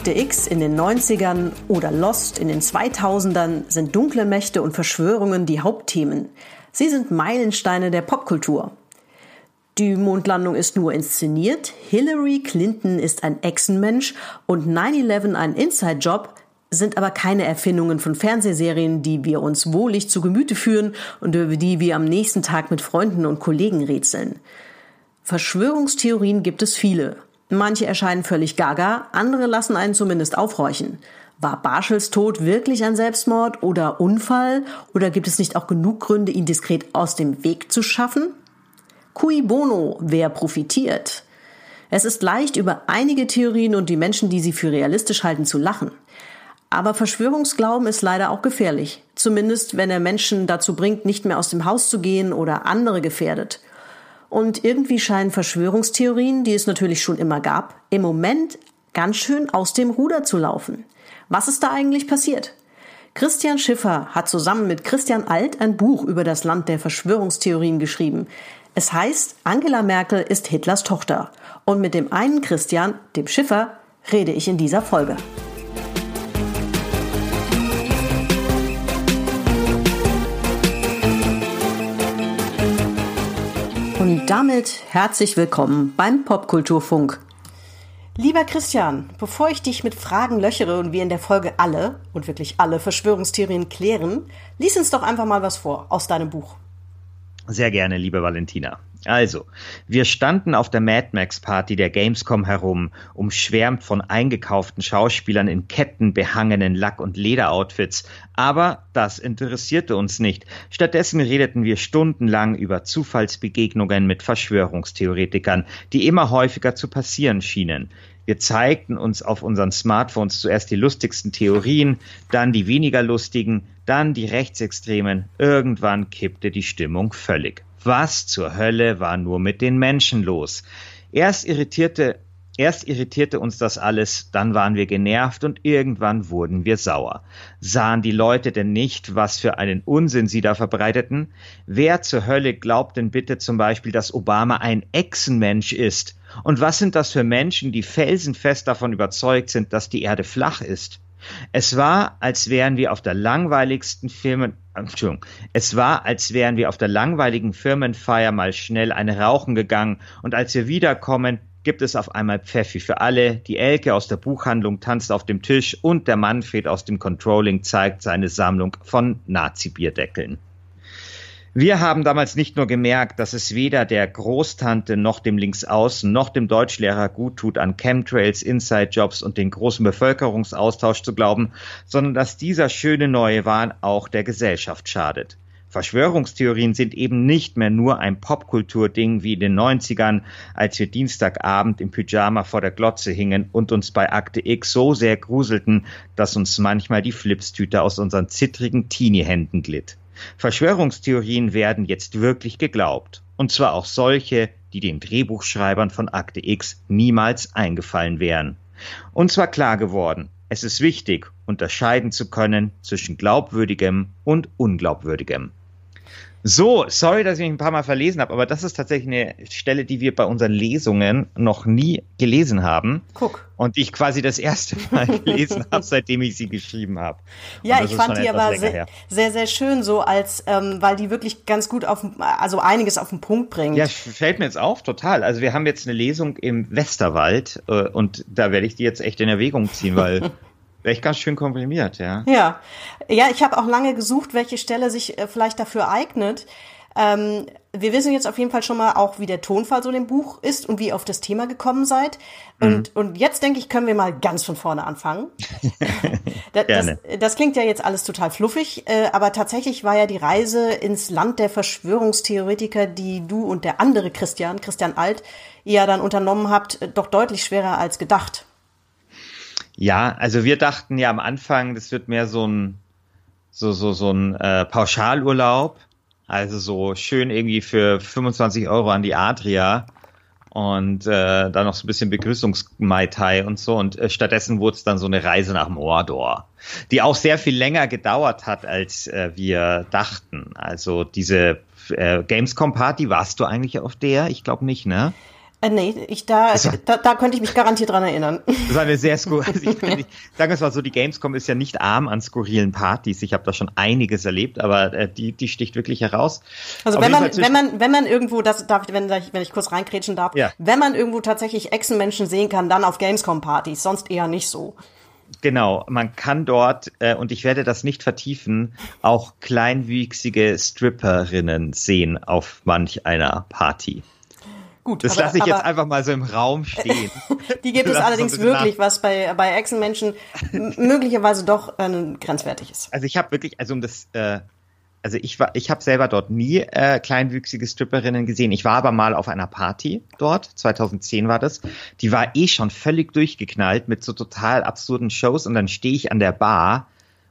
Akte X in den 90ern oder Lost in den 2000ern sind dunkle Mächte und Verschwörungen die Hauptthemen. Sie sind Meilensteine der Popkultur. Die Mondlandung ist nur inszeniert, Hillary Clinton ist ein Echsenmensch und 9-11 ein Inside-Job, sind aber keine Erfindungen von Fernsehserien, die wir uns wohlig zu Gemüte führen und über die wir am nächsten Tag mit Freunden und Kollegen rätseln. Verschwörungstheorien gibt es viele. Manche erscheinen völlig gaga, andere lassen einen zumindest aufhorchen. War Barschels Tod wirklich ein Selbstmord oder Unfall? Oder gibt es nicht auch genug Gründe, ihn diskret aus dem Weg zu schaffen? Cui bono, wer profitiert? Es ist leicht, über einige Theorien und die Menschen, die sie für realistisch halten, zu lachen. Aber Verschwörungsglauben ist leider auch gefährlich. Zumindest, wenn er Menschen dazu bringt, nicht mehr aus dem Haus zu gehen oder andere gefährdet. Und irgendwie scheinen Verschwörungstheorien, die es natürlich schon immer gab, im Moment ganz schön aus dem Ruder zu laufen. Was ist da eigentlich passiert? Christian Schiffer hat zusammen mit Christian Alt ein Buch über das Land der Verschwörungstheorien geschrieben. Es heißt, Angela Merkel ist Hitlers Tochter. Und mit dem einen Christian, dem Schiffer, rede ich in dieser Folge. Und damit herzlich willkommen beim Popkulturfunk. Lieber Christian, bevor ich dich mit Fragen löchere und wir in der Folge alle und wirklich alle Verschwörungstheorien klären, lies uns doch einfach mal was vor aus deinem Buch. Sehr gerne, liebe Valentina. Also, wir standen auf der Mad Max Party der Gamescom herum, umschwärmt von eingekauften Schauspielern in Ketten behangenen Lack- und Lederoutfits. Aber das interessierte uns nicht. Stattdessen redeten wir stundenlang über Zufallsbegegnungen mit Verschwörungstheoretikern, die immer häufiger zu passieren schienen. Wir zeigten uns auf unseren Smartphones zuerst die lustigsten Theorien, dann die weniger lustigen, dann die rechtsextremen. Irgendwann kippte die Stimmung völlig. Was zur Hölle war nur mit den Menschen los? Erst irritierte, erst irritierte uns das alles, dann waren wir genervt und irgendwann wurden wir sauer. Sahen die Leute denn nicht, was für einen Unsinn sie da verbreiteten? Wer zur Hölle glaubt denn bitte zum Beispiel, dass Obama ein Echsenmensch ist? Und was sind das für Menschen, die felsenfest davon überzeugt sind, dass die Erde flach ist? Es war, als wären wir auf der langweiligsten Firmen, Entschuldigung, es war, als wären wir auf der langweiligen Firmenfeier mal schnell eine rauchen gegangen und als wir wiederkommen, gibt es auf einmal Pfeffi für alle, die Elke aus der Buchhandlung tanzt auf dem Tisch und der Manfred aus dem Controlling zeigt seine Sammlung von Nazi-Bierdeckeln. Wir haben damals nicht nur gemerkt, dass es weder der Großtante noch dem Linksaußen noch dem Deutschlehrer gut tut, an Chemtrails, Inside-Jobs und den großen Bevölkerungsaustausch zu glauben, sondern dass dieser schöne neue Wahn auch der Gesellschaft schadet. Verschwörungstheorien sind eben nicht mehr nur ein Popkulturding wie in den 90ern, als wir Dienstagabend im Pyjama vor der Glotze hingen und uns bei Akte X so sehr gruselten, dass uns manchmal die Flipstüte aus unseren zittrigen Teenie-Händen glitt. Verschwörungstheorien werden jetzt wirklich geglaubt. Und zwar auch solche, die den Drehbuchschreibern von Akte X niemals eingefallen wären. Uns war klar geworden, es ist wichtig, unterscheiden zu können zwischen glaubwürdigem und unglaubwürdigem. So, sorry, dass ich mich ein paar Mal verlesen habe, aber das ist tatsächlich eine Stelle, die wir bei unseren Lesungen noch nie gelesen haben. Guck. Und die ich quasi das erste Mal gelesen habe, seitdem ich sie geschrieben habe. Ja, ich fand die aber sehr, sehr, sehr schön, so als, ähm, weil die wirklich ganz gut auf, also einiges auf den Punkt bringt. Ja, fällt mir jetzt auf, total. Also wir haben jetzt eine Lesung im Westerwald äh, und da werde ich die jetzt echt in Erwägung ziehen, weil Echt ganz schön komprimiert, ja. Ja, ja ich habe auch lange gesucht, welche Stelle sich äh, vielleicht dafür eignet. Ähm, wir wissen jetzt auf jeden Fall schon mal auch, wie der Tonfall so dem Buch ist und wie ihr auf das Thema gekommen seid. Und, mhm. und jetzt denke ich, können wir mal ganz von vorne anfangen. das, das, das, klingt ja jetzt alles total fluffig, äh, aber tatsächlich war ja die Reise ins Land der Verschwörungstheoretiker, die du und der andere Christian, Christian Alt, ja dann unternommen habt, doch deutlich schwerer als gedacht. Ja, also wir dachten ja am Anfang, das wird mehr so ein so so so ein äh, Pauschalurlaub, also so schön irgendwie für 25 Euro an die Adria und äh, dann noch so ein bisschen Begrüßungs-Mai Tai und so und äh, stattdessen wurde es dann so eine Reise nach Mordor, die auch sehr viel länger gedauert hat, als äh, wir dachten. Also diese äh, Gamescom Party, warst du eigentlich auf der? Ich glaube nicht, ne? Äh, nee, ich da, da, da könnte ich mich garantiert dran erinnern. Das war eine sehr skur also ich, ich, sagen wir es mal so, die Gamescom ist ja nicht arm an skurrilen Partys. Ich habe da schon einiges erlebt, aber äh, die, die sticht wirklich heraus. Also Auf wenn man, wenn man, wenn man irgendwo, das darf ich, wenn, wenn ich kurz reinkrätschen darf, ja. wenn man irgendwo tatsächlich Echsenmenschen sehen kann, dann auf Gamescom-Partys, sonst eher nicht so. Genau, man kann dort, äh, und ich werde das nicht vertiefen, auch kleinwüchsige Stripperinnen sehen auf manch einer Party. Gut, das lasse ich aber, jetzt einfach mal so im Raum stehen. die gibt es allerdings wirklich, nach. was bei, bei Echsenmenschen möglicherweise doch äh, grenzwertig ist. Also ich habe wirklich, also um das, äh, also ich war, ich habe selber dort nie äh, kleinwüchsige Stripperinnen gesehen. Ich war aber mal auf einer Party dort, 2010 war das. Die war eh schon völlig durchgeknallt mit so total absurden Shows und dann stehe ich an der Bar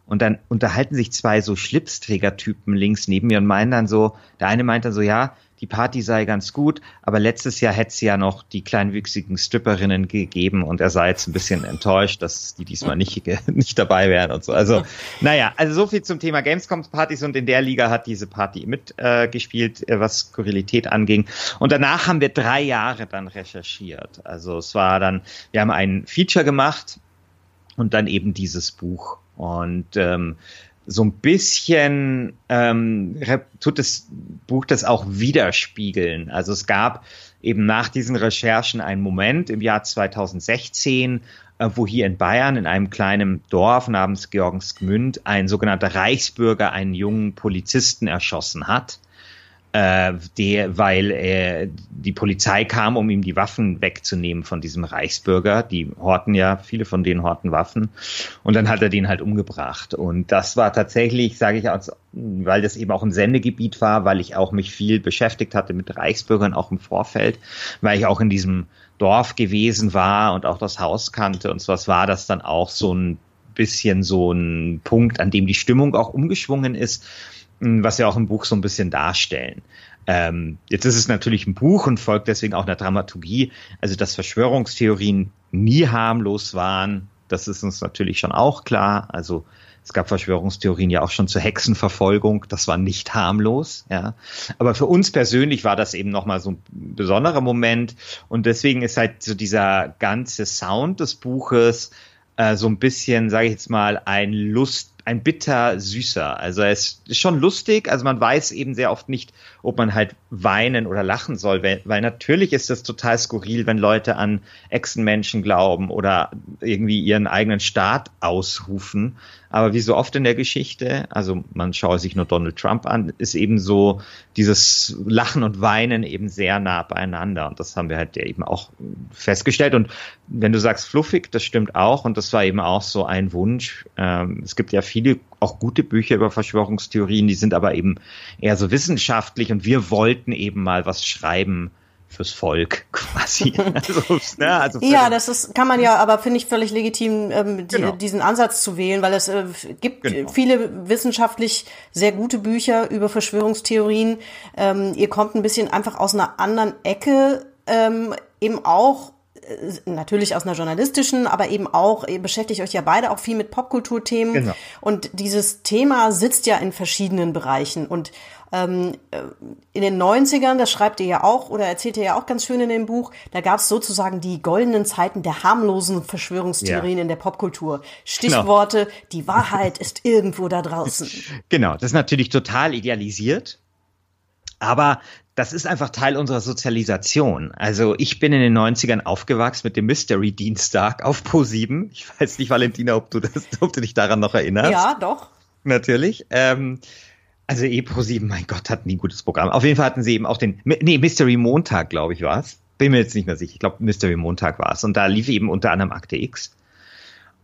und dann unterhalten sich zwei so Schlipsträgertypen links neben mir und meinen dann so, der eine meint dann so, ja, die Party sei ganz gut, aber letztes Jahr hätte es ja noch die kleinwüchsigen Stripperinnen gegeben und er sei jetzt ein bisschen enttäuscht, dass die diesmal nicht, nicht dabei wären und so. Also, naja, also so viel zum Thema Gamescom-Partys und in der Liga hat diese Party mitgespielt, äh, was Skurrilität anging. Und danach haben wir drei Jahre dann recherchiert. Also es war dann, wir haben ein Feature gemacht und dann eben dieses Buch. Und ähm, so ein bisschen ähm, tut das Buch das auch widerspiegeln. Also es gab eben nach diesen Recherchen einen Moment im Jahr 2016, äh, wo hier in Bayern in einem kleinen Dorf namens Georgensgmünd ein sogenannter Reichsbürger einen jungen Polizisten erschossen hat äh, der, weil äh, die Polizei kam, um ihm die Waffen wegzunehmen von diesem Reichsbürger. Die horten ja, viele von denen horten Waffen. Und dann hat er den halt umgebracht. Und das war tatsächlich, sage ich, als, weil das eben auch ein Sendegebiet war, weil ich auch mich viel beschäftigt hatte mit Reichsbürgern, auch im Vorfeld, weil ich auch in diesem Dorf gewesen war und auch das Haus kannte und sowas war das dann auch so ein bisschen so ein Punkt, an dem die Stimmung auch umgeschwungen ist was wir auch im Buch so ein bisschen darstellen. Ähm, jetzt ist es natürlich ein Buch und folgt deswegen auch einer Dramaturgie. Also, dass Verschwörungstheorien nie harmlos waren, das ist uns natürlich schon auch klar. Also, es gab Verschwörungstheorien ja auch schon zur Hexenverfolgung. Das war nicht harmlos, ja. Aber für uns persönlich war das eben nochmal so ein besonderer Moment. Und deswegen ist halt so dieser ganze Sound des Buches äh, so ein bisschen, sage ich jetzt mal, ein Lust ein bitter süßer. Also es ist schon lustig, also man weiß eben sehr oft nicht, ob man halt weinen oder lachen soll, weil, weil natürlich ist das total skurril, wenn Leute an Echsenmenschen glauben oder irgendwie ihren eigenen Staat ausrufen. Aber wie so oft in der Geschichte, also man schaue sich nur Donald Trump an, ist eben so dieses Lachen und Weinen eben sehr nah beieinander. Und das haben wir halt eben auch festgestellt. Und wenn du sagst fluffig, das stimmt auch. Und das war eben auch so ein Wunsch. Ähm, es gibt ja viele auch gute Bücher über Verschwörungstheorien, die sind aber eben eher so wissenschaftlich. Und wir wollten eben mal was schreiben, fürs Volk quasi. also, ne, also ja, das ist, kann man ja, aber finde ich völlig legitim, ähm, die, genau. diesen Ansatz zu wählen, weil es äh, gibt genau. viele wissenschaftlich sehr gute Bücher über Verschwörungstheorien. Ähm, ihr kommt ein bisschen einfach aus einer anderen Ecke, ähm, eben auch äh, natürlich aus einer journalistischen, aber eben auch, ihr beschäftigt euch ja beide auch viel mit Popkulturthemen. Genau. Und dieses Thema sitzt ja in verschiedenen Bereichen. Und ähm, äh, in den 90ern, das schreibt ihr ja auch oder erzählt ihr ja auch ganz schön in dem Buch, da gab es sozusagen die goldenen Zeiten der harmlosen Verschwörungstheorien ja. in der Popkultur. Stichworte, genau. die Wahrheit ist irgendwo da draußen. Genau, das ist natürlich total idealisiert. Aber das ist einfach Teil unserer Sozialisation. Also ich bin in den 90ern aufgewachsen mit dem Mystery Dienstag auf Pro7. Ich weiß nicht, Valentina, ob du, das, ob du dich daran noch erinnerst. Ja, doch. Natürlich. Ähm, also eh Pro7, mein Gott, hatten die ein gutes Programm. Auf jeden Fall hatten sie eben auch den, nee, Mystery Montag, glaube ich, war es. Bin mir jetzt nicht mehr sicher. Ich glaube, Mystery Montag war es. Und da lief eben unter anderem Akte X.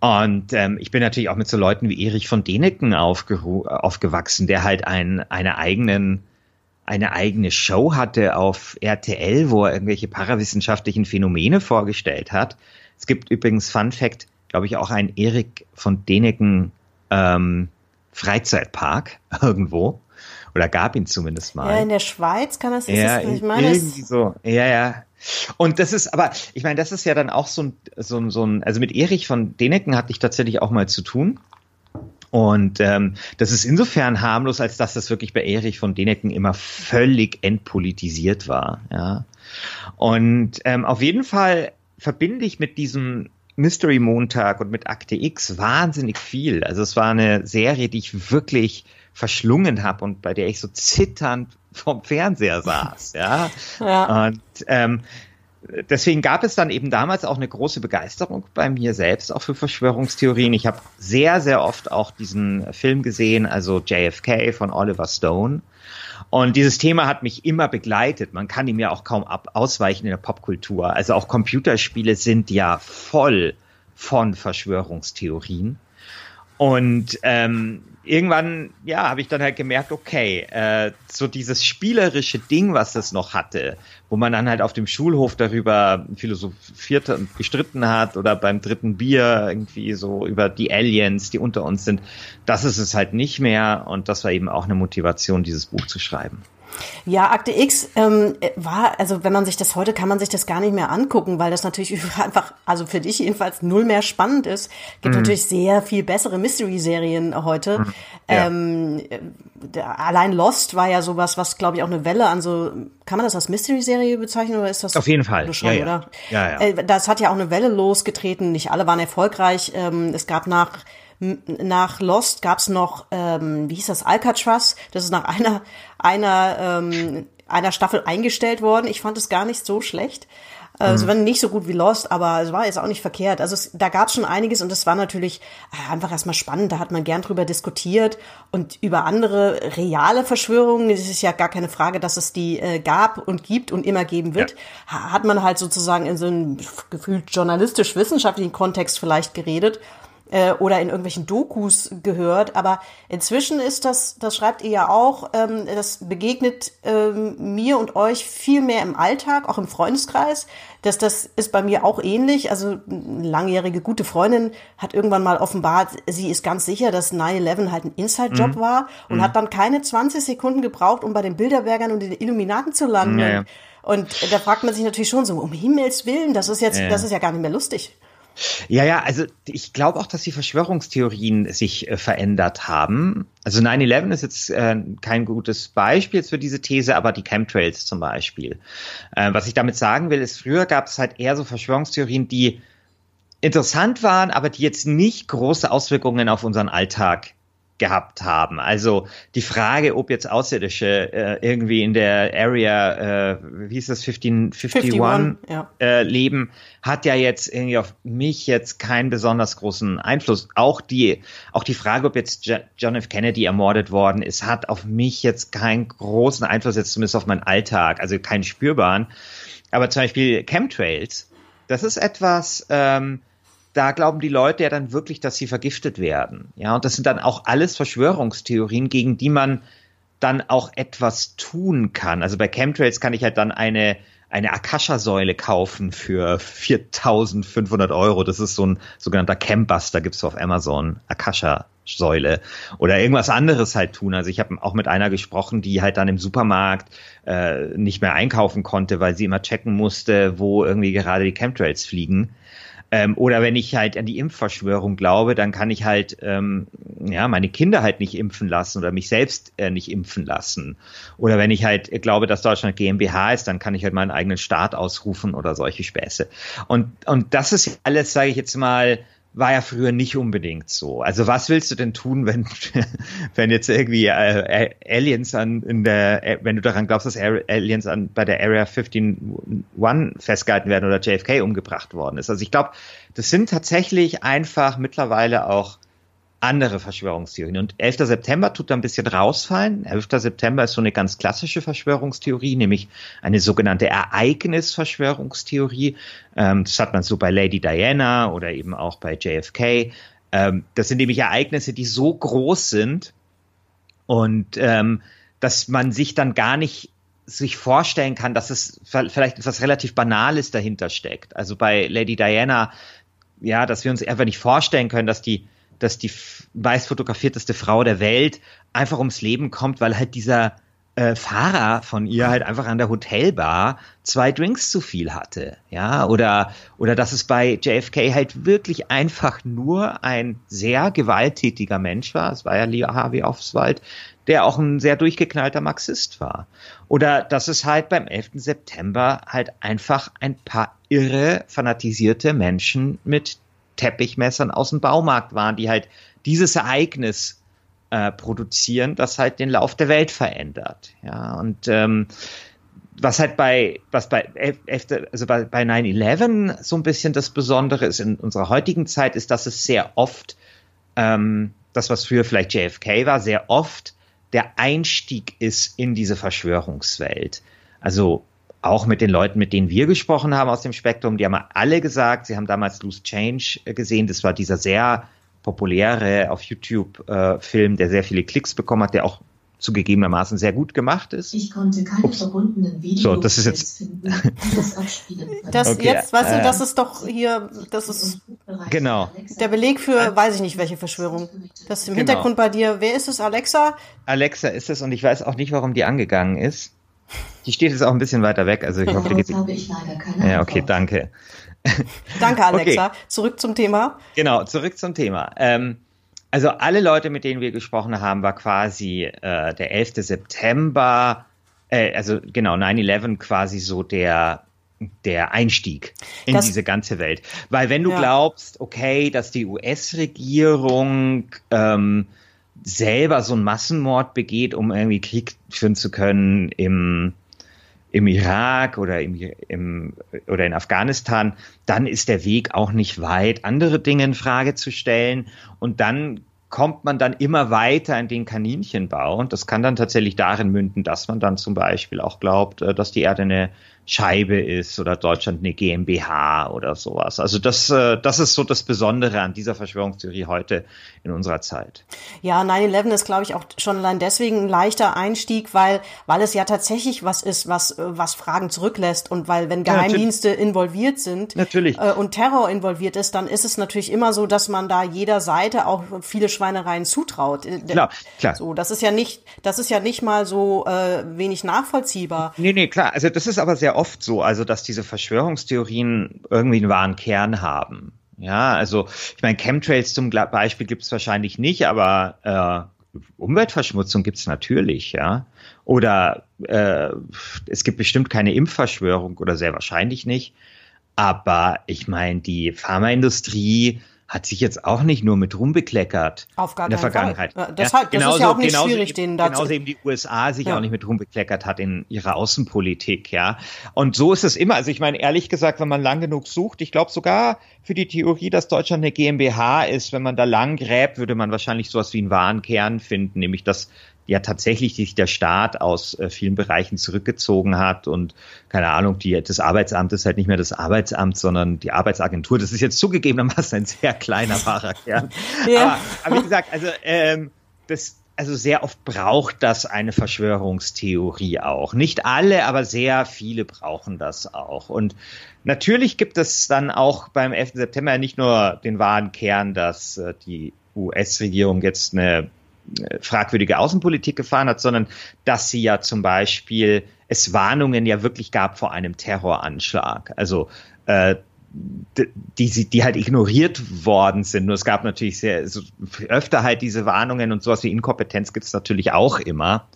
Und ähm, ich bin natürlich auch mit so Leuten wie Erich von Deneken aufgewachsen, der halt ein, eine eigenen eine eigene Show hatte auf RTL, wo er irgendwelche parawissenschaftlichen Phänomene vorgestellt hat. Es gibt übrigens Fun Fact, glaube ich, auch einen Erik von Deneken ähm, Freizeitpark irgendwo. Oder gab ihn zumindest mal. Ja, in der Schweiz kann das, ja, das ich meine. Irgendwie so. Ja, ja. Und das ist, aber ich meine, das ist ja dann auch so ein, so ein, so ein, also mit Erich von Deneken hatte ich tatsächlich auch mal zu tun. Und ähm, das ist insofern harmlos, als dass das wirklich bei Erich von Deneken immer völlig entpolitisiert war. Ja. Und ähm, auf jeden Fall verbinde ich mit diesem Mystery Montag und mit Akte X wahnsinnig viel. Also es war eine Serie, die ich wirklich verschlungen habe und bei der ich so zitternd vom Fernseher saß. Ja. ja. Und ähm, deswegen gab es dann eben damals auch eine große Begeisterung bei mir selbst auch für Verschwörungstheorien. Ich habe sehr, sehr oft auch diesen Film gesehen, also JFK von Oliver Stone. Und dieses Thema hat mich immer begleitet. Man kann ihm ja auch kaum ab ausweichen in der Popkultur. Also auch Computerspiele sind ja voll von Verschwörungstheorien. Und ähm, irgendwann, ja, habe ich dann halt gemerkt, okay, äh, so dieses spielerische Ding, was das noch hatte, wo man dann halt auf dem Schulhof darüber philosophiert und gestritten hat oder beim dritten Bier irgendwie so über die Aliens, die unter uns sind, das ist es halt nicht mehr und das war eben auch eine Motivation, dieses Buch zu schreiben. Ja, Akte X ähm, war, also wenn man sich das heute, kann man sich das gar nicht mehr angucken, weil das natürlich einfach, also für dich jedenfalls null mehr spannend ist. Gibt mhm. natürlich sehr viel bessere Mystery-Serien heute. Mhm. Ja. Ähm, allein Lost war ja sowas, was glaube ich auch eine Welle an so, kann man das als Mystery-Serie bezeichnen oder ist das? Auf jeden Fall. Schon, ja, ja. Oder? Ja, ja. Äh, das hat ja auch eine Welle losgetreten. Nicht alle waren erfolgreich. Ähm, es gab nach nach Lost gab's noch, ähm, wie hieß das, Alcatraz. Das ist nach einer, einer, ähm, einer Staffel eingestellt worden. Ich fand es gar nicht so schlecht. Also mhm. war nicht so gut wie Lost, aber es war jetzt auch nicht verkehrt. Also es, da gab es schon einiges und es war natürlich äh, einfach erstmal spannend. Da hat man gern drüber diskutiert und über andere reale Verschwörungen. Es ist ja gar keine Frage, dass es die äh, gab und gibt und immer geben wird. Ja. Hat man halt sozusagen in so einem gefühlt journalistisch-wissenschaftlichen Kontext vielleicht geredet äh, oder in irgendwelchen Dokus gehört. Aber inzwischen ist das, das schreibt ihr ja auch, ähm, das begegnet ähm, mir und euch viel mehr im Alltag, auch im Freundeskreis. Das, das ist bei mir auch ähnlich. Also eine langjährige gute Freundin hat irgendwann mal offenbart, sie ist ganz sicher, dass 9-11 halt ein Inside-Job mhm. war und mhm. hat dann keine 20 Sekunden gebraucht, um bei den Bilderbergern und den Illuminaten zu landen. Ja, ja. Und da fragt man sich natürlich schon so, um Himmels Willen, das ist jetzt, ja. das ist ja gar nicht mehr lustig. Ja, ja, also ich glaube auch, dass die Verschwörungstheorien sich äh, verändert haben. Also 9-11 ist jetzt äh, kein gutes Beispiel für diese These, aber die Chemtrails zum Beispiel. Äh, was ich damit sagen will, ist, früher gab es halt eher so Verschwörungstheorien, die interessant waren, aber die jetzt nicht große Auswirkungen auf unseren Alltag gehabt haben. Also die Frage, ob jetzt Außerirdische äh, irgendwie in der Area, äh, wie hieß das, 15, 51, 51 ja. äh, leben, hat ja jetzt irgendwie auf mich jetzt keinen besonders großen Einfluss. Auch die, auch die Frage, ob jetzt John F. Kennedy ermordet worden ist, hat auf mich jetzt keinen großen Einfluss, jetzt zumindest auf meinen Alltag, also keinen spürbaren. Aber zum Beispiel Chemtrails, das ist etwas, ähm, da glauben die Leute ja dann wirklich, dass sie vergiftet werden. Ja, und das sind dann auch alles Verschwörungstheorien, gegen die man dann auch etwas tun kann. Also bei Chemtrails kann ich halt dann eine eine Akasha-Säule kaufen für 4.500 Euro. Das ist so ein sogenannter Chembuster, gibt's auf Amazon. Akasha-Säule. Oder irgendwas anderes halt tun. Also ich habe auch mit einer gesprochen, die halt dann im Supermarkt äh, nicht mehr einkaufen konnte, weil sie immer checken musste, wo irgendwie gerade die Chemtrails fliegen. Ähm, oder wenn ich halt an die Impfverschwörung glaube, dann kann ich halt ähm, ja meine Kinder halt nicht impfen lassen oder mich selbst äh, nicht impfen lassen. Oder wenn ich halt glaube, dass Deutschland GmbH ist, dann kann ich halt meinen eigenen Staat ausrufen oder solche Späße. Und und das ist alles, sage ich jetzt mal, war ja früher nicht unbedingt so. Also was willst du denn tun, wenn wenn jetzt irgendwie äh, Aliens an in der wenn du daran glaubst, dass Aliens an bei der Area 15 festgehalten werden oder JFK umgebracht worden ist? Also ich glaube, das sind tatsächlich einfach mittlerweile auch andere Verschwörungstheorien. Und 11. September tut da ein bisschen rausfallen. 11. September ist so eine ganz klassische Verschwörungstheorie, nämlich eine sogenannte Ereignisverschwörungstheorie. Ähm, das hat man so bei Lady Diana oder eben auch bei JFK. Ähm, das sind nämlich Ereignisse, die so groß sind und ähm, dass man sich dann gar nicht sich vorstellen kann, dass es vielleicht etwas relativ Banales dahinter steckt. Also bei Lady Diana, ja, dass wir uns einfach nicht vorstellen können, dass die dass die meist fotografierteste Frau der Welt einfach ums Leben kommt, weil halt dieser äh, Fahrer von ihr halt einfach an der Hotelbar zwei Drinks zu viel hatte, ja, oder oder dass es bei JFK halt wirklich einfach nur ein sehr gewalttätiger Mensch war. Es war ja Lee Harvey Oswald, der auch ein sehr durchgeknallter Marxist war. Oder dass es halt beim 11. September halt einfach ein paar irre fanatisierte Menschen mit Teppichmessern aus dem Baumarkt waren, die halt dieses Ereignis äh, produzieren, das halt den Lauf der Welt verändert. Ja, und ähm, was halt bei, was bei, also bei, bei 9-11 so ein bisschen das Besondere ist in unserer heutigen Zeit, ist, dass es sehr oft, ähm, das was früher vielleicht JFK war, sehr oft der Einstieg ist in diese Verschwörungswelt. Also auch mit den Leuten, mit denen wir gesprochen haben aus dem Spektrum, die haben alle gesagt, sie haben damals Loose Change äh, gesehen. Das war dieser sehr populäre auf YouTube äh, Film, der sehr viele Klicks bekommen hat, der auch zugegebenermaßen sehr gut gemacht ist. Ich konnte keine Ups. verbundenen Videos so, das ist jetzt finden, das abspielen Das okay, jetzt, weißt du, das ist doch hier, das ist genau der Beleg für, weiß ich nicht, welche Verschwörung. Das ist im genau. Hintergrund bei dir. Wer ist es, Alexa? Alexa ist es und ich weiß auch nicht, warum die angegangen ist. Die steht jetzt auch ein bisschen weiter weg, also ich hoffe, die geht. habe ich leider keine Ja, okay, danke. Danke, Alexa. Okay. Zurück zum Thema. Genau, zurück zum Thema. Ähm, also alle Leute, mit denen wir gesprochen haben, war quasi äh, der 11. September, äh, also genau, 9-11 quasi so der, der Einstieg in das, diese ganze Welt. Weil wenn du ja. glaubst, okay, dass die US-Regierung ähm, selber so einen Massenmord begeht, um irgendwie Krieg führen zu können im im Irak oder im, im, oder in Afghanistan, dann ist der Weg auch nicht weit, andere Dinge in Frage zu stellen. Und dann kommt man dann immer weiter in den Kaninchenbau. Und das kann dann tatsächlich darin münden, dass man dann zum Beispiel auch glaubt, äh, dass die Erde eine Scheibe ist oder Deutschland eine GmbH oder sowas. Also das, äh, das ist so das Besondere an dieser Verschwörungstheorie heute in unserer Zeit. Ja, 9-11 ist, glaube ich, auch schon allein deswegen ein leichter Einstieg, weil, weil es ja tatsächlich was ist, was, was Fragen zurücklässt und weil, wenn Geheimdienste ja, involviert sind natürlich. Äh, und Terror involviert ist, dann ist es natürlich immer so, dass man da jeder Seite auch viele Schweinereien zutraut. Äh, klar, klar. So, das ist ja nicht, das ist ja nicht mal so äh, wenig nachvollziehbar. Nee, nee, klar. Also das ist aber sehr oft so, also dass diese Verschwörungstheorien irgendwie einen wahren Kern haben. Ja, also ich meine, Chemtrails zum Beispiel gibt es wahrscheinlich nicht, aber äh, Umweltverschmutzung gibt es natürlich, ja. Oder äh, es gibt bestimmt keine Impfverschwörung oder sehr wahrscheinlich nicht. Aber ich meine, die Pharmaindustrie hat sich jetzt auch nicht nur mit rumbekleckert Auf gar in der Vergangenheit. Fall. Das, ja, genauso, das ist ja auch nicht genauso, schwierig, den dazu. Genauso eben die USA sich ja. auch nicht mit rumbekleckert hat in ihrer Außenpolitik, ja. Und so ist es immer. Also ich meine, ehrlich gesagt, wenn man lang genug sucht, ich glaube sogar für die Theorie, dass Deutschland eine GmbH ist, wenn man da lang gräbt, würde man wahrscheinlich sowas wie einen wahren Kern finden, nämlich dass ja tatsächlich sich der Staat aus äh, vielen Bereichen zurückgezogen hat und keine Ahnung, die, das Arbeitsamt ist halt nicht mehr das Arbeitsamt, sondern die Arbeitsagentur. Das ist jetzt zugegebenermaßen ein sehr kleiner wahrer Kern. ja. aber, aber wie gesagt, also ähm, das, also sehr oft braucht das eine Verschwörungstheorie auch. Nicht alle, aber sehr viele brauchen das auch. Und natürlich gibt es dann auch beim 11. September nicht nur den wahren Kern, dass äh, die US-Regierung jetzt eine fragwürdige Außenpolitik gefahren hat, sondern dass sie ja zum Beispiel es Warnungen ja wirklich gab vor einem Terroranschlag. Also äh, die, die halt ignoriert worden sind. Nur es gab natürlich sehr so, öfter halt diese Warnungen und sowas wie Inkompetenz gibt es natürlich auch immer.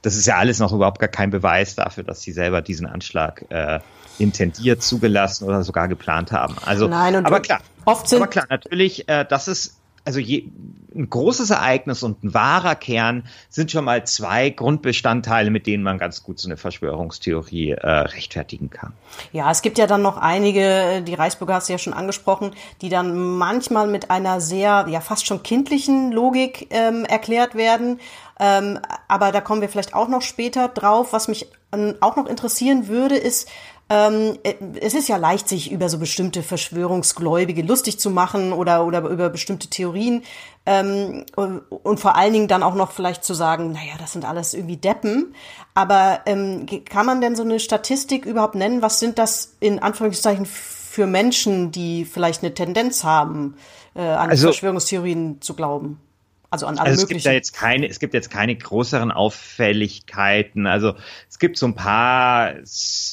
Das ist ja alles noch überhaupt gar kein Beweis dafür, dass sie selber diesen Anschlag äh, intendiert, zugelassen oder sogar geplant haben. Also, Nein, aber klar, oft sind aber klar, natürlich, äh, das ist also je, ein großes Ereignis und ein wahrer Kern sind schon mal zwei Grundbestandteile, mit denen man ganz gut so eine Verschwörungstheorie äh, rechtfertigen kann. Ja, es gibt ja dann noch einige, die Reichsbürger hast du ja schon angesprochen, die dann manchmal mit einer sehr, ja fast schon kindlichen Logik ähm, erklärt werden. Ähm, aber da kommen wir vielleicht auch noch später drauf. Was mich ähm, auch noch interessieren würde, ist, ähm, äh, es ist ja leicht, sich über so bestimmte Verschwörungsgläubige lustig zu machen oder, oder über bestimmte Theorien. Ähm, und vor allen Dingen dann auch noch vielleicht zu sagen, naja, das sind alles irgendwie Deppen. Aber ähm, kann man denn so eine Statistik überhaupt nennen? Was sind das in Anführungszeichen für Menschen, die vielleicht eine Tendenz haben, äh, an also, Verschwörungstheorien zu glauben? Also an alle also es möglichen. Gibt ja jetzt keine, es gibt jetzt keine größeren Auffälligkeiten. Also es gibt so ein paar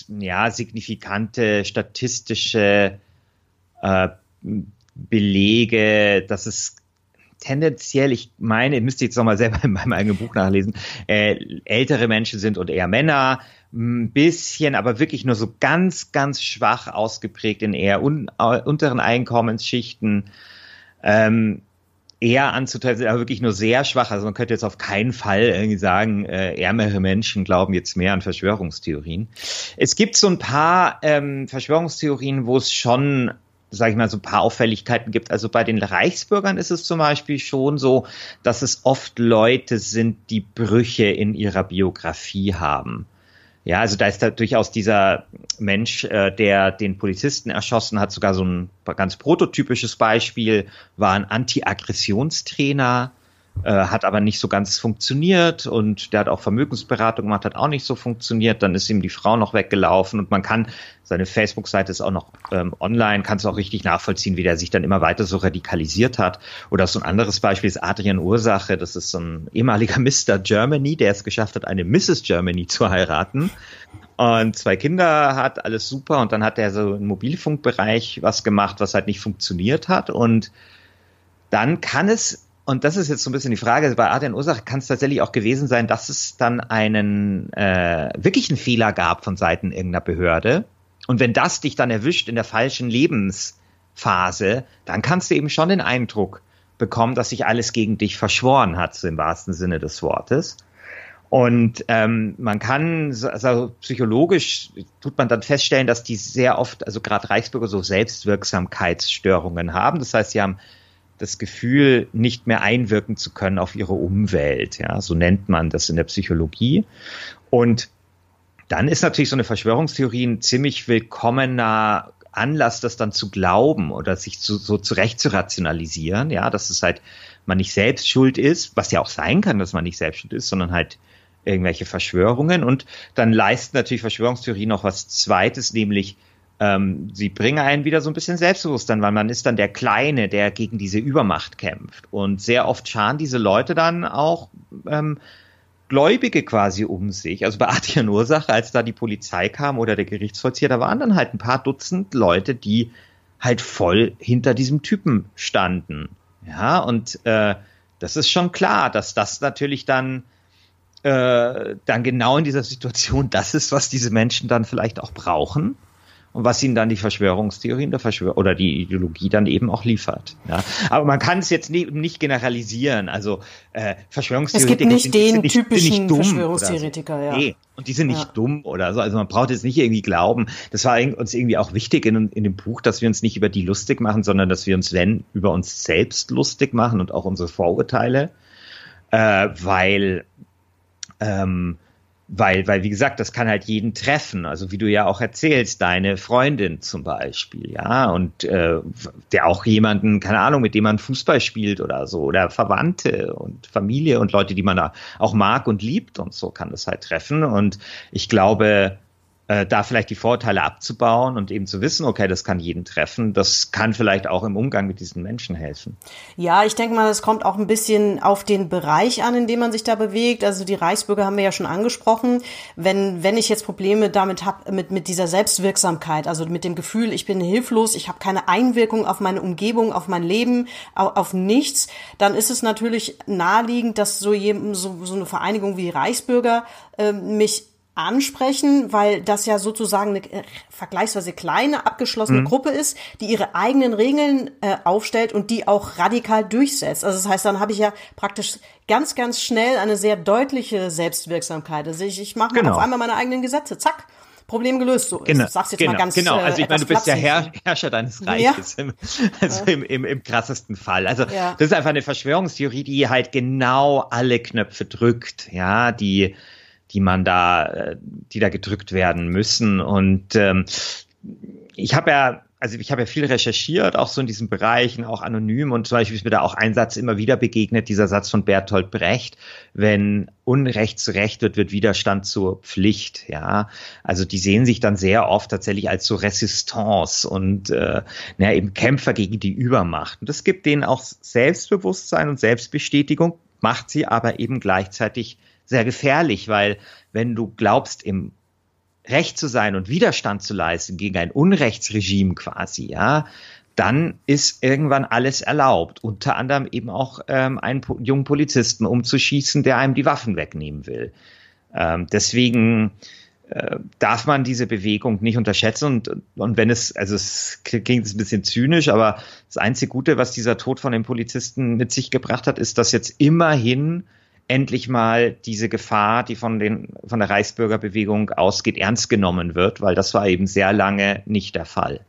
ja, signifikante statistische äh, Belege, dass es tendenziell, ich meine, müsste jetzt nochmal selber in meinem eigenen Buch nachlesen, äh, ältere Menschen sind und eher Männer, ein bisschen, aber wirklich nur so ganz, ganz schwach ausgeprägt in eher un, uh, unteren Einkommensschichten. Ähm, eher anzuteilen, aber wirklich nur sehr schwach. Also man könnte jetzt auf keinen Fall irgendwie sagen, äh, ärmere Menschen glauben jetzt mehr an Verschwörungstheorien. Es gibt so ein paar ähm, Verschwörungstheorien, wo es schon sage ich mal, so ein paar Auffälligkeiten gibt. Also bei den Reichsbürgern ist es zum Beispiel schon so, dass es oft Leute sind, die Brüche in ihrer Biografie haben. Ja, also da ist da durchaus dieser Mensch, äh, der den Polizisten erschossen hat, sogar so ein ganz prototypisches Beispiel, war ein Anti-Aggressionstrainer, äh, hat aber nicht so ganz funktioniert und der hat auch Vermögensberatung gemacht, hat auch nicht so funktioniert. Dann ist ihm die Frau noch weggelaufen und man kann, seine Facebook-Seite ist auch noch ähm, online, kannst auch richtig nachvollziehen, wie der sich dann immer weiter so radikalisiert hat. Oder so ein anderes Beispiel ist Adrian Ursache, das ist so ein ehemaliger Mr. Germany, der es geschafft hat, eine Mrs. Germany zu heiraten und zwei Kinder hat, alles super. Und dann hat er so im Mobilfunkbereich was gemacht, was halt nicht funktioniert hat. Und dann kann es und das ist jetzt so ein bisschen die Frage, bei Adrian Ursache kann es tatsächlich auch gewesen sein, dass es dann einen äh, wirklichen Fehler gab von Seiten irgendeiner Behörde. Und wenn das dich dann erwischt in der falschen Lebensphase, dann kannst du eben schon den Eindruck bekommen, dass sich alles gegen dich verschworen hat, so im wahrsten Sinne des Wortes. Und ähm, man kann, also psychologisch tut man dann feststellen, dass die sehr oft, also gerade Reichsbürger, so Selbstwirksamkeitsstörungen haben. Das heißt, sie haben das Gefühl, nicht mehr einwirken zu können auf ihre Umwelt. Ja, so nennt man das in der Psychologie. Und dann ist natürlich so eine Verschwörungstheorie ein ziemlich willkommener Anlass, das dann zu glauben oder sich zu, so zurecht zu rationalisieren. Ja, dass es halt man nicht selbst schuld ist, was ja auch sein kann, dass man nicht selbst schuld ist, sondern halt irgendwelche Verschwörungen. Und dann leisten natürlich Verschwörungstheorien noch was Zweites, nämlich ähm, sie bringen einen wieder so ein bisschen Selbstbewusstsein, weil man ist dann der Kleine, der gegen diese Übermacht kämpft. Und sehr oft scharen diese Leute dann auch ähm, Gläubige quasi um sich. Also bei Adrian Ursache, als da die Polizei kam oder der Gerichtsvollzieher, da waren dann halt ein paar Dutzend Leute, die halt voll hinter diesem Typen standen. Ja, und äh, das ist schon klar, dass das natürlich dann äh, dann genau in dieser Situation das ist, was diese Menschen dann vielleicht auch brauchen und was ihnen dann die Verschwörungstheorien der Verschwör oder die Ideologie dann eben auch liefert. Ja. Aber man kann es jetzt nie, nicht generalisieren. Also äh, Verschwörungstheoretiker es gibt nicht sind, den sind nicht, typischen nicht Verschwörungstheoretiker, so. ja. Nee. Und die sind nicht Ja. dumm oder so. Also man braucht jetzt nicht irgendwie glauben. Das war uns irgendwie auch wichtig in, in dem Buch, dass wir uns nicht über die lustig machen, sondern dass wir uns, wenn, über uns selbst lustig machen und auch unsere Vorurteile. Äh, weil ähm, weil, weil, wie gesagt, das kann halt jeden treffen. Also wie du ja auch erzählst, deine Freundin zum Beispiel, ja, und äh, der auch jemanden, keine Ahnung, mit dem man Fußball spielt oder so, oder Verwandte und Familie und Leute, die man da auch mag und liebt und so kann das halt treffen. Und ich glaube, äh, da vielleicht die Vorteile abzubauen und eben zu wissen, okay, das kann jeden treffen, das kann vielleicht auch im Umgang mit diesen Menschen helfen. Ja, ich denke mal, es kommt auch ein bisschen auf den Bereich an, in dem man sich da bewegt. Also die Reichsbürger haben wir ja schon angesprochen. Wenn, wenn ich jetzt Probleme damit habe, mit, mit dieser Selbstwirksamkeit, also mit dem Gefühl, ich bin hilflos, ich habe keine Einwirkung auf meine Umgebung, auf mein Leben, auf, auf nichts, dann ist es natürlich naheliegend, dass so, jedem, so, so eine Vereinigung wie Reichsbürger äh, mich ansprechen, weil das ja sozusagen eine äh, vergleichsweise kleine, abgeschlossene Mhm. Gruppe ist, die ihre eigenen Regeln äh, aufstellt und die auch radikal durchsetzt. Also das heißt, dann habe ich ja praktisch ganz, ganz schnell eine sehr deutliche Selbstwirksamkeit. Also ich, ich mache Genau. auf einmal meine eigenen Gesetze, zack, Problem gelöst. So, Genau, ich sag's jetzt genau, mal ganz genau. äh, Also ich meine, du bist ja. Herr, Herrscher deines Ja. Reiches, im, also im, im, im krassesten Fall. Also Ja. das ist einfach eine Verschwörungstheorie, die halt genau alle Knöpfe drückt, ja, die die man da, äh, die da gedrückt werden müssen. Und ähm, ich habe ja also ich habe ja viel recherchiert, auch so in diesen Bereichen, auch anonym und zum Beispiel ist mir da auch ein Satz immer wieder begegnet, dieser Satz von Bertolt Brecht, wenn Unrecht zu Recht wird, wird Widerstand zur Pflicht, ja. Also die sehen sich dann sehr oft tatsächlich als so Resistance und äh, na, eben Kämpfer gegen die Übermacht. Und das gibt denen auch Selbstbewusstsein und Selbstbestätigung, macht sie aber eben gleichzeitig sehr gefährlich, weil wenn du glaubst, im Recht zu sein und Widerstand zu leisten gegen ein Unrechtsregime quasi, ja, dann ist irgendwann alles erlaubt. Unter anderem eben auch ähm, einen jungen Polizisten umzuschießen, der einem die Waffen wegnehmen will. Ähm, deswegen äh, darf man diese Bewegung nicht unterschätzen und, und wenn es, also es klingt ein bisschen zynisch, aber das einzige Gute, was dieser Tod von dem Polizisten mit sich gebracht hat, ist, dass jetzt immerhin endlich mal diese Gefahr, die von, den, von der Reichsbürgerbewegung ausgeht, ernst genommen wird, weil das war eben sehr lange nicht der Fall.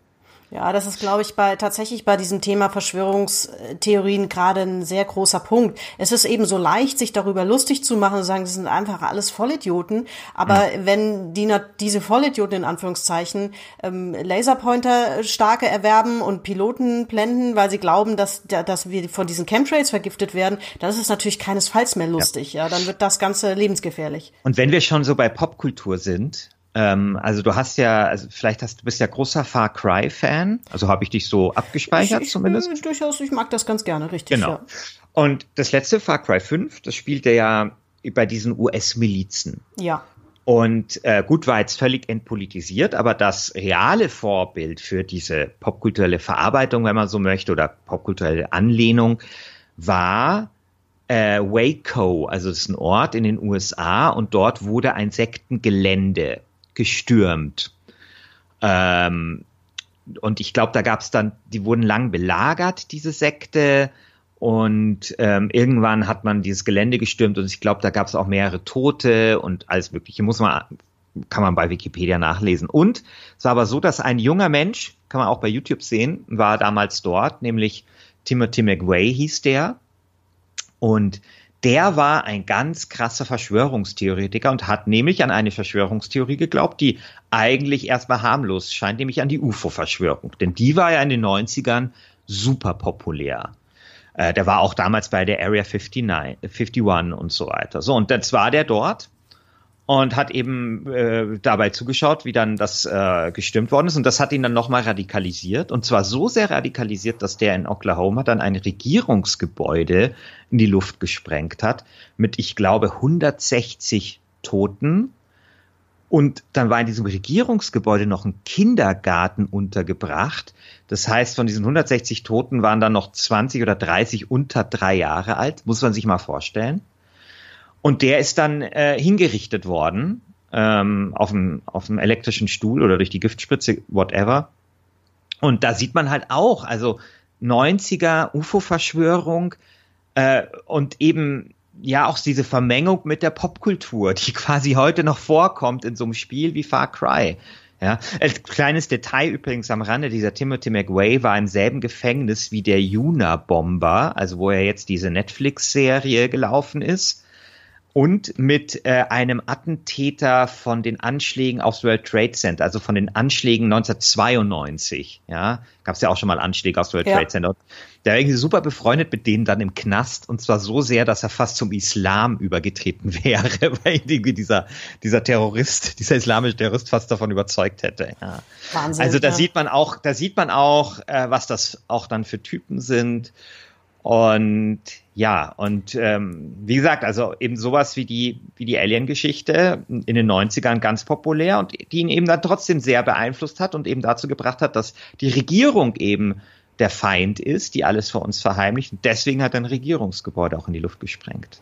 Ja, das ist, glaube ich, bei tatsächlich bei diesem Thema Verschwörungstheorien gerade ein sehr großer Punkt. Es ist eben so leicht, sich darüber lustig zu machen und zu sagen, das sind einfach alles Vollidioten. Aber mhm. wenn die diese Vollidioten in Anführungszeichen ähm, Laserpointer starke erwerben und Piloten blenden, weil sie glauben, dass dass wir von diesen Chemtrails vergiftet werden, dann ist es natürlich keinesfalls mehr lustig. Ja, ja dann wird das Ganze lebensgefährlich. Und wenn wir schon so bei Popkultur sind, ähm, also du hast ja, also vielleicht hast du bist ja großer Far Cry Fan, also habe ich dich so abgespeichert ich, ich, zumindest. Ich, durchaus, ich mag das ganz gerne, richtig. Genau. Ja. Und das letzte Far Cry 5, das spielte ja bei diesen US-Milizen. Ja. Und äh, gut war jetzt völlig entpolitisiert, aber das reale Vorbild für diese popkulturelle Verarbeitung, wenn man so möchte, oder popkulturelle Anlehnung, war äh, Waco, also es ist ein Ort in den USA und dort wurde ein Sektengelände gestürmt. Ähm, und ich glaube, da gab es dann, die wurden lang belagert, diese Sekte. Und ähm, irgendwann hat man dieses Gelände gestürmt und ich glaube, da gab es auch mehrere Tote und alles Mögliche. Muss man, kann man bei Wikipedia nachlesen. Und es war aber so, dass ein junger Mensch, kann man auch bei YouTube sehen, war damals dort, nämlich Timothy McVeigh hieß der. Und der war ein ganz krasser Verschwörungstheoretiker und hat nämlich an eine Verschwörungstheorie geglaubt, die eigentlich erstmal harmlos scheint, nämlich an die UFO-Verschwörung. Denn die war ja in den 90ern super populär. Äh, der war auch damals bei der Area 59, 51 und so weiter. So, und jetzt war der dort und hat eben äh, dabei zugeschaut, wie dann das äh, gestimmt worden ist. Und das hat ihn dann nochmal radikalisiert. Und zwar so sehr radikalisiert, dass der in Oklahoma dann ein Regierungsgebäude in die Luft gesprengt hat mit, ich glaube, 160 Toten. Und dann war in diesem Regierungsgebäude noch ein Kindergarten untergebracht. Das heißt, von diesen 160 Toten waren dann noch 20 oder 30 unter drei Jahre alt. Muss man sich mal vorstellen. Und der ist dann äh, hingerichtet worden ähm, auf, dem, auf dem elektrischen Stuhl oder durch die Giftspritze, whatever. Und da sieht man halt auch, also 90er UFO-Verschwörung äh, und eben ja auch diese Vermengung mit der Popkultur, die quasi heute noch vorkommt in so einem Spiel wie Far Cry. Ja, als kleines Detail übrigens am Rande, dieser Timothy McWay war im selben Gefängnis wie der Juna-Bomber, also wo er jetzt diese Netflix-Serie gelaufen ist und mit äh, einem Attentäter von den Anschlägen aufs World Trade Center, also von den Anschlägen 1992. Ja, gab es ja auch schon mal Anschläge aufs World ja. Trade Center. Der war irgendwie super befreundet mit denen dann im Knast und zwar so sehr, dass er fast zum Islam übergetreten wäre, weil irgendwie dieser dieser Terrorist, dieser islamische Terrorist fast davon überzeugt hätte. Ja. Wahnsinn. Also da ja. sieht man auch, da sieht man auch, äh, was das auch dann für Typen sind. Und ja, und ähm, wie gesagt, also eben sowas wie die, wie die Alien-Geschichte in den 90ern ganz populär und die ihn eben dann trotzdem sehr beeinflusst hat und eben dazu gebracht hat, dass die Regierung eben der Feind ist, die alles vor uns verheimlicht. Und deswegen hat ein Regierungsgebäude auch in die Luft gesprengt.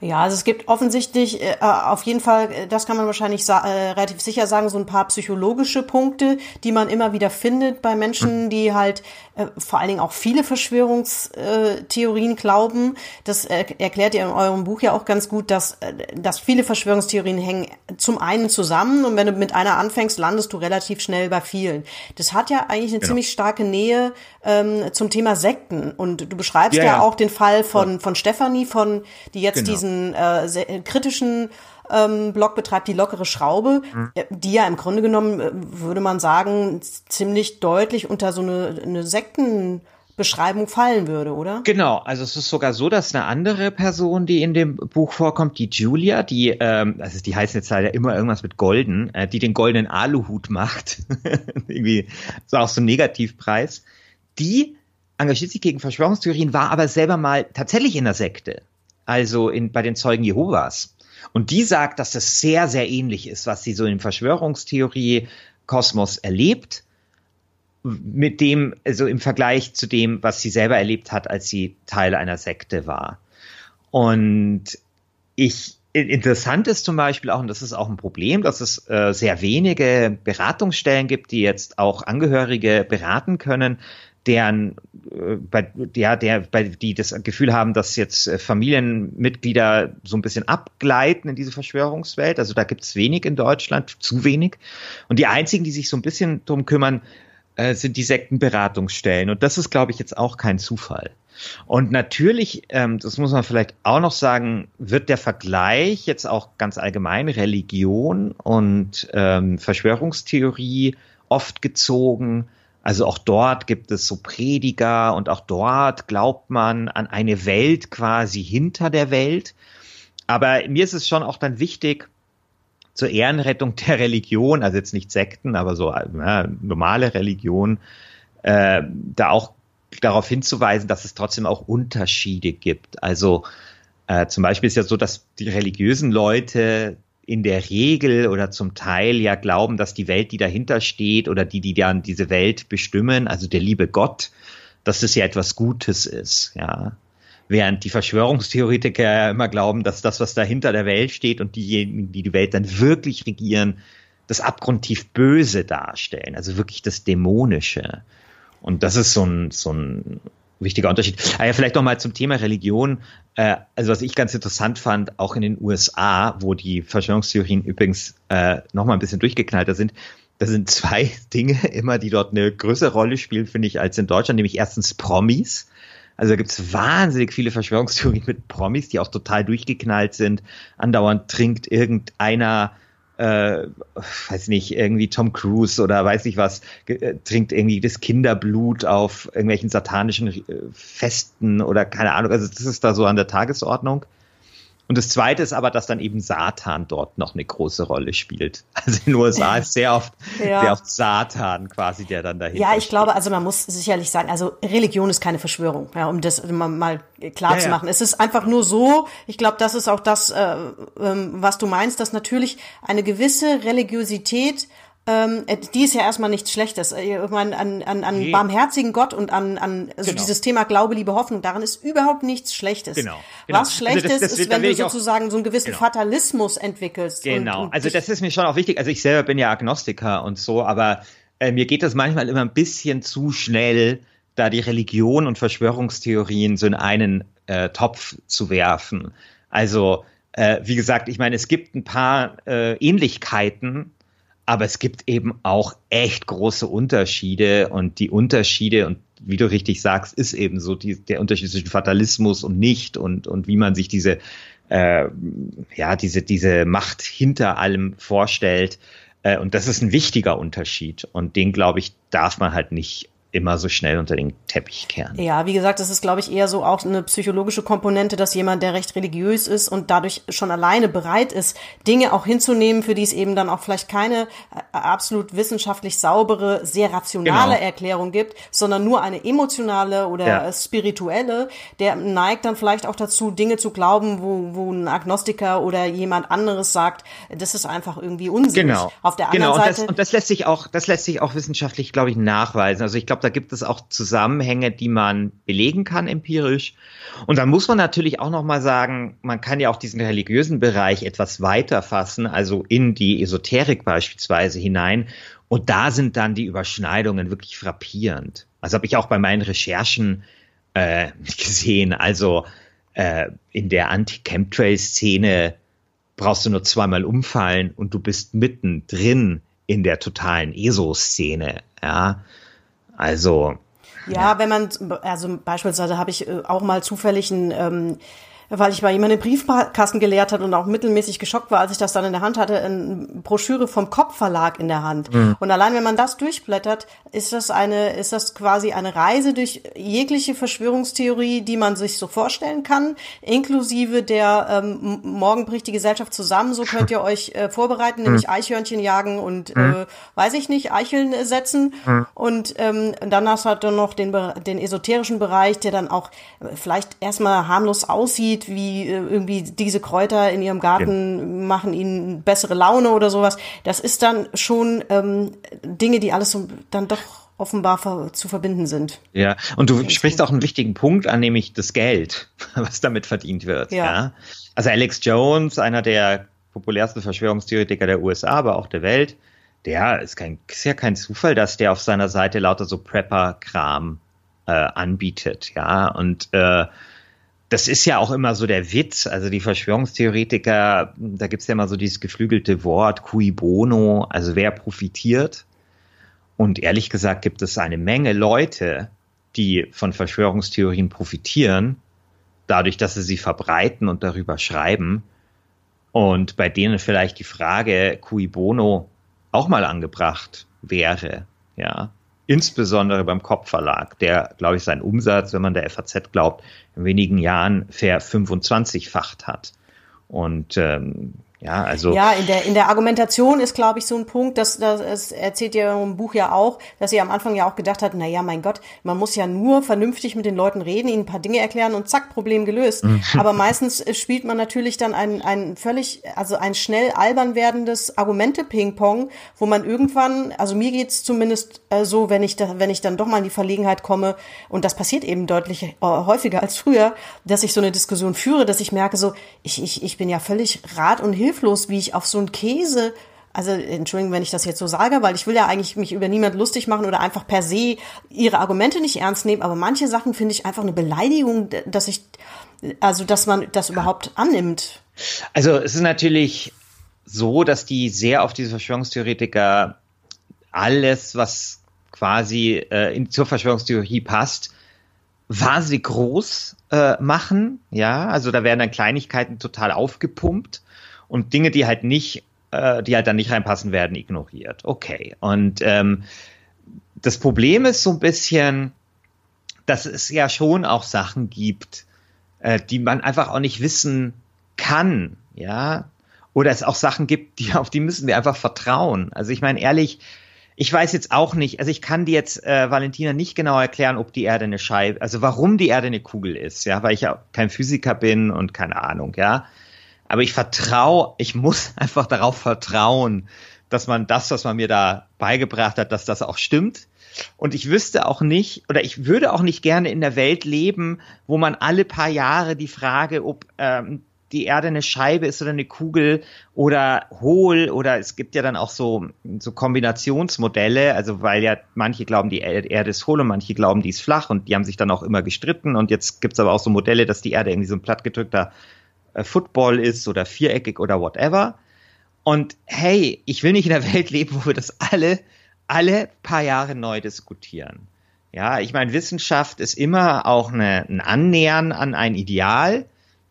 Ja, ja also es gibt offensichtlich äh, auf jeden Fall, äh, das kann man wahrscheinlich äh, relativ sicher sagen, so ein paar psychologische Punkte, die man immer wieder findet bei Menschen, hm. die halt äh, vor allen Dingen auch viele Verschwörungstheorien glauben. Das äh, erklärt ihr in eurem Buch ja auch ganz gut, dass, äh, dass viele Verschwörungstheorien hängen zum einen zusammen und wenn du mit einer anfängst, landest du relativ schnell bei vielen. Das hat ja eigentlich eine genau. ziemlich starke Nähe ähm, zum Thema Sekten. Und du beschreibst ja, ja, ja. auch den Fall von, von Stefanie, von, die jetzt genau. diesen äh, kritischen ähm, Blog betreibt die lockere Schraube, mhm. die ja im Grunde genommen, äh, würde man sagen, ziemlich deutlich unter so eine, eine Sekten Beschreibung fallen würde, oder? Genau, also es ist sogar so, dass eine andere Person, die in dem Buch vorkommt, die Julia, die, ähm, also die heißen jetzt leider immer irgendwas mit Golden, äh, die den goldenen Aluhut macht, irgendwie so auch so ein Negativpreis, die engagiert sich gegen Verschwörungstheorien, war aber selber mal tatsächlich in der Sekte, also in, bei den Zeugen Jehovas. Und die sagt, dass das sehr, sehr ähnlich ist, was sie so im Verschwörungstheorie-Kosmos erlebt mit dem, also im Vergleich zu dem, was sie selber erlebt hat, als sie Teil einer Sekte war. Und ich, interessant ist zum Beispiel auch, und das ist auch ein Problem, dass es äh, sehr wenige Beratungsstellen gibt, die jetzt auch Angehörige beraten können, deren, äh, bei, ja, der, bei, die das Gefühl haben, dass jetzt äh, Familienmitglieder so ein bisschen abgleiten in diese Verschwörungswelt. Also da gibt es wenig in Deutschland, zu wenig. Und die einzigen, die sich so ein bisschen drum kümmern, äh, sind die Sektenberatungsstellen. Und das ist, glaube ich, jetzt auch kein Zufall. Und natürlich, ähm, das muss man vielleicht auch noch sagen, wird der Vergleich jetzt auch ganz allgemein Religion und ähm, Verschwörungstheorie oft gezogen. Also auch dort gibt es so Prediger und auch dort glaubt man an eine Welt quasi hinter der Welt. Aber mir ist es schon auch dann wichtig, zur Ehrenrettung der Religion, also jetzt nicht Sekten, aber so ja, normale Religion, äh, da auch darauf hinzuweisen, dass es trotzdem auch Unterschiede gibt. Also äh, zum Beispiel ist ja so, dass die religiösen Leute in der Regel oder zum Teil ja glauben, dass die Welt, die dahinter steht oder die, die dann diese Welt bestimmen, also der liebe Gott, dass das ja etwas Gutes ist, ja. Während die Verschwörungstheoretiker immer glauben, dass das, was da hinter der Welt steht und diejenigen, die die Welt dann wirklich regieren, das abgrundtief Böse darstellen, also wirklich das Dämonische. Und das ist so ein, so ein wichtiger Unterschied. Ah ja, vielleicht noch mal zum Thema Religion. Äh, also was ich ganz interessant fand, auch in den USA, wo die Verschwörungstheorien übrigens äh, noch mal ein bisschen durchgeknallter sind, da sind zwei Dinge immer, die dort eine größere Rolle spielen, finde ich, als in Deutschland, nämlich erstens Promis. Also da gibt es wahnsinnig viele Verschwörungstheorien mit Promis, die auch total durchgeknallt sind. Andauernd trinkt irgendeiner äh, weiß nicht, irgendwie Tom Cruise oder weiß ich was, äh, trinkt irgendwie das Kinderblut auf irgendwelchen satanischen äh, Festen oder keine Ahnung. Also das ist da so an der Tagesordnung. Und das Zweite ist aber, dass dann eben Satan dort noch eine große Rolle spielt. Also in den USA ist sehr oft, ja. sehr oft Satan quasi, der dann dahinter Ja, ich steht. glaube, also man muss sicherlich sagen, also Religion ist keine Verschwörung, ja, um das mal, klar ja, zu machen. Ja. Es ist einfach nur so, ich glaube, das ist auch das, äh, ähm, was du meinst, dass natürlich eine gewisse Religiosität ähm, äh, die ist ja erstmal nichts Schlechtes. Äh, ich meine, an, an, an nee. barmherzigen Gott und an, an also genau. dieses Thema Glaube, Liebe, Hoffnung, darin ist überhaupt nichts Schlechtes. Genau. genau. Was Schlechtes also das, das, ist, wenn du sozusagen so einen gewissen genau. Fatalismus entwickelst. Genau. Und, und also das ist mir schon auch wichtig. Also ich selber bin ja Agnostiker und so, aber äh, mir geht das manchmal immer ein bisschen zu schnell, da die Religion und Verschwörungstheorien so in einen äh, Topf zu werfen. Also äh, wie gesagt, ich meine, es gibt ein paar äh, Ähnlichkeiten aber es gibt eben auch echt große Unterschiede und die Unterschiede und wie du richtig sagst, ist eben so die, der Unterschied zwischen Fatalismus und nicht und, und wie man sich diese, äh, ja, diese, diese Macht hinter allem vorstellt. Äh, und das ist ein wichtiger Unterschied und den, glaube ich, darf man halt nicht immer so schnell unter den Teppich kehren. Ja, wie gesagt, das ist, glaube ich, eher so auch eine psychologische Komponente, dass jemand, der recht religiös ist und dadurch schon alleine bereit ist, Dinge auch hinzunehmen, für die es eben dann auch vielleicht keine äh, absolut wissenschaftlich saubere, sehr rationale genau. Erklärung gibt, sondern nur eine emotionale oder ja. spirituelle, der neigt dann vielleicht auch dazu, Dinge zu glauben, wo, wo ein Agnostiker oder jemand anderes sagt, das ist einfach irgendwie Unsinn. Genau. Auf der anderen genau. Seite. Und das, und das lässt sich auch, das lässt sich auch wissenschaftlich, glaube ich, nachweisen. Also ich glaube, da gibt es auch Zusammenhänge, die man belegen kann empirisch. Und dann muss man natürlich auch noch mal sagen, man kann ja auch diesen religiösen Bereich etwas weiter fassen, also in die Esoterik beispielsweise hinein. Und da sind dann die Überschneidungen wirklich frappierend. Also habe ich auch bei meinen Recherchen äh, gesehen. Also äh, in der Anti-Chemtrail-Szene brauchst du nur zweimal umfallen und du bist mittendrin in der totalen ESO-Szene. Ja, also. Ja, ja, wenn man, also beispielsweise habe ich äh, auch mal zufällig ein, ähm, weil ich mal jemanden Briefkasten geleert hat und auch mittelmäßig geschockt war, als ich das dann in der Hand hatte, eine Broschüre vom Kopfverlag in der Hand. Mhm. Und allein wenn man das durchblättert, ist das eine, ist das quasi eine Reise durch jegliche Verschwörungstheorie, die man sich so vorstellen kann, inklusive der ähm, morgen bricht die Gesellschaft zusammen, so könnt ihr euch äh, vorbereiten, nämlich mhm. Eichhörnchen jagen und mhm. äh, weiß ich nicht, Eicheln äh, setzen. Mhm. Und ähm, dann hast du halt dann noch den, den esoterischen Bereich, der dann auch äh, vielleicht erstmal harmlos aussieht, wie äh, irgendwie diese Kräuter in ihrem Garten ja. machen ihnen bessere Laune oder sowas. Das ist dann schon ähm, Dinge, die alles so dann doch offenbar ver zu verbinden sind. Ja, und du sprichst auch einen wichtigen Punkt an, nämlich das Geld, was damit verdient wird. Ja. ja. Also Alex Jones, einer der populärsten Verschwörungstheoretiker der USA, aber auch der Welt, der ist, kein, ist ja kein Zufall, dass der auf seiner Seite lauter so Prepper-Kram äh, anbietet, ja, und äh, das ist ja auch immer so der Witz. Also die Verschwörungstheoretiker, da gibt's ja immer so dieses geflügelte Wort cui bono, also wer profitiert. Und ehrlich gesagt gibt es eine Menge Leute, die von Verschwörungstheorien profitieren, dadurch, dass sie sie verbreiten und darüber schreiben. Und bei denen vielleicht die Frage cui bono auch mal angebracht wäre, ja insbesondere beim Kopfverlag, der, glaube ich, seinen Umsatz, wenn man der FAZ glaubt, in wenigen Jahren ver 25-facht hat. Und ähm, ja, also. Ja, in der, in der Argumentation ist, glaube ich, so ein Punkt, dass, das erzählt ihr im Buch ja auch, dass ihr am Anfang ja auch gedacht habt, na ja, mein Gott, man muss ja nur vernünftig mit den Leuten reden, ihnen ein paar Dinge erklären und zack, Problem gelöst. Mhm. Aber meistens spielt man natürlich dann ein, ein völlig, also ein schnell albern werdendes Argumente-Ping-Pong, wo man irgendwann, also mir geht's zumindest äh, so, wenn ich da, wenn ich dann doch mal in die Verlegenheit komme, und das passiert eben deutlich äh, häufiger als früher, dass ich so eine Diskussion führe, dass ich merke so, ich, ich, ich bin ja völlig rat und hilfe hilflos, wie ich auf so einen Käse also Entschuldigung, wenn ich das jetzt so sage, weil ich will ja eigentlich mich über niemand lustig machen oder einfach per se ihre Argumente nicht ernst nehmen, aber manche Sachen finde ich einfach eine Beleidigung, dass ich, also dass man das überhaupt annimmt. Also es ist natürlich so, dass die sehr auf diese Verschwörungstheoretiker alles, was quasi äh, in, zur Verschwörungstheorie passt, wahnsinnig groß äh, machen. Ja, also da werden dann Kleinigkeiten total aufgepumpt und Dinge, die halt nicht, äh, die halt dann nicht reinpassen, werden ignoriert. Okay. Und ähm, das Problem ist so ein bisschen, dass es ja schon auch Sachen gibt, äh, die man einfach auch nicht wissen kann, ja. Oder es auch Sachen gibt, die, auf die müssen wir einfach vertrauen. Also ich meine, ehrlich, ich weiß jetzt auch nicht, also ich kann dir jetzt, äh, Valentina, nicht genau erklären, ob die Erde eine Scheibe, also warum die Erde eine Kugel ist, ja, weil ich ja kein Physiker bin und keine Ahnung, ja. Aber ich vertraue, ich muss einfach darauf vertrauen, dass man das, was man mir da beigebracht hat, dass das auch stimmt. Und ich wüsste auch nicht, oder ich würde auch nicht gerne in der Welt leben, wo man alle paar Jahre die Frage, ob ähm, die Erde eine Scheibe ist oder eine Kugel oder hohl oder es gibt ja dann auch so, so Kombinationsmodelle, also weil ja manche glauben, die Erde ist hohl und manche glauben, die ist flach und die haben sich dann auch immer gestritten und jetzt gibt's aber auch so Modelle, dass die Erde irgendwie so ein plattgedrückter Football ist oder viereckig oder whatever. Und hey, ich will nicht in der Welt leben, wo wir das alle, alle paar Jahre neu diskutieren. Ja, ich meine, Wissenschaft ist immer auch eine, ein Annähern an ein Ideal,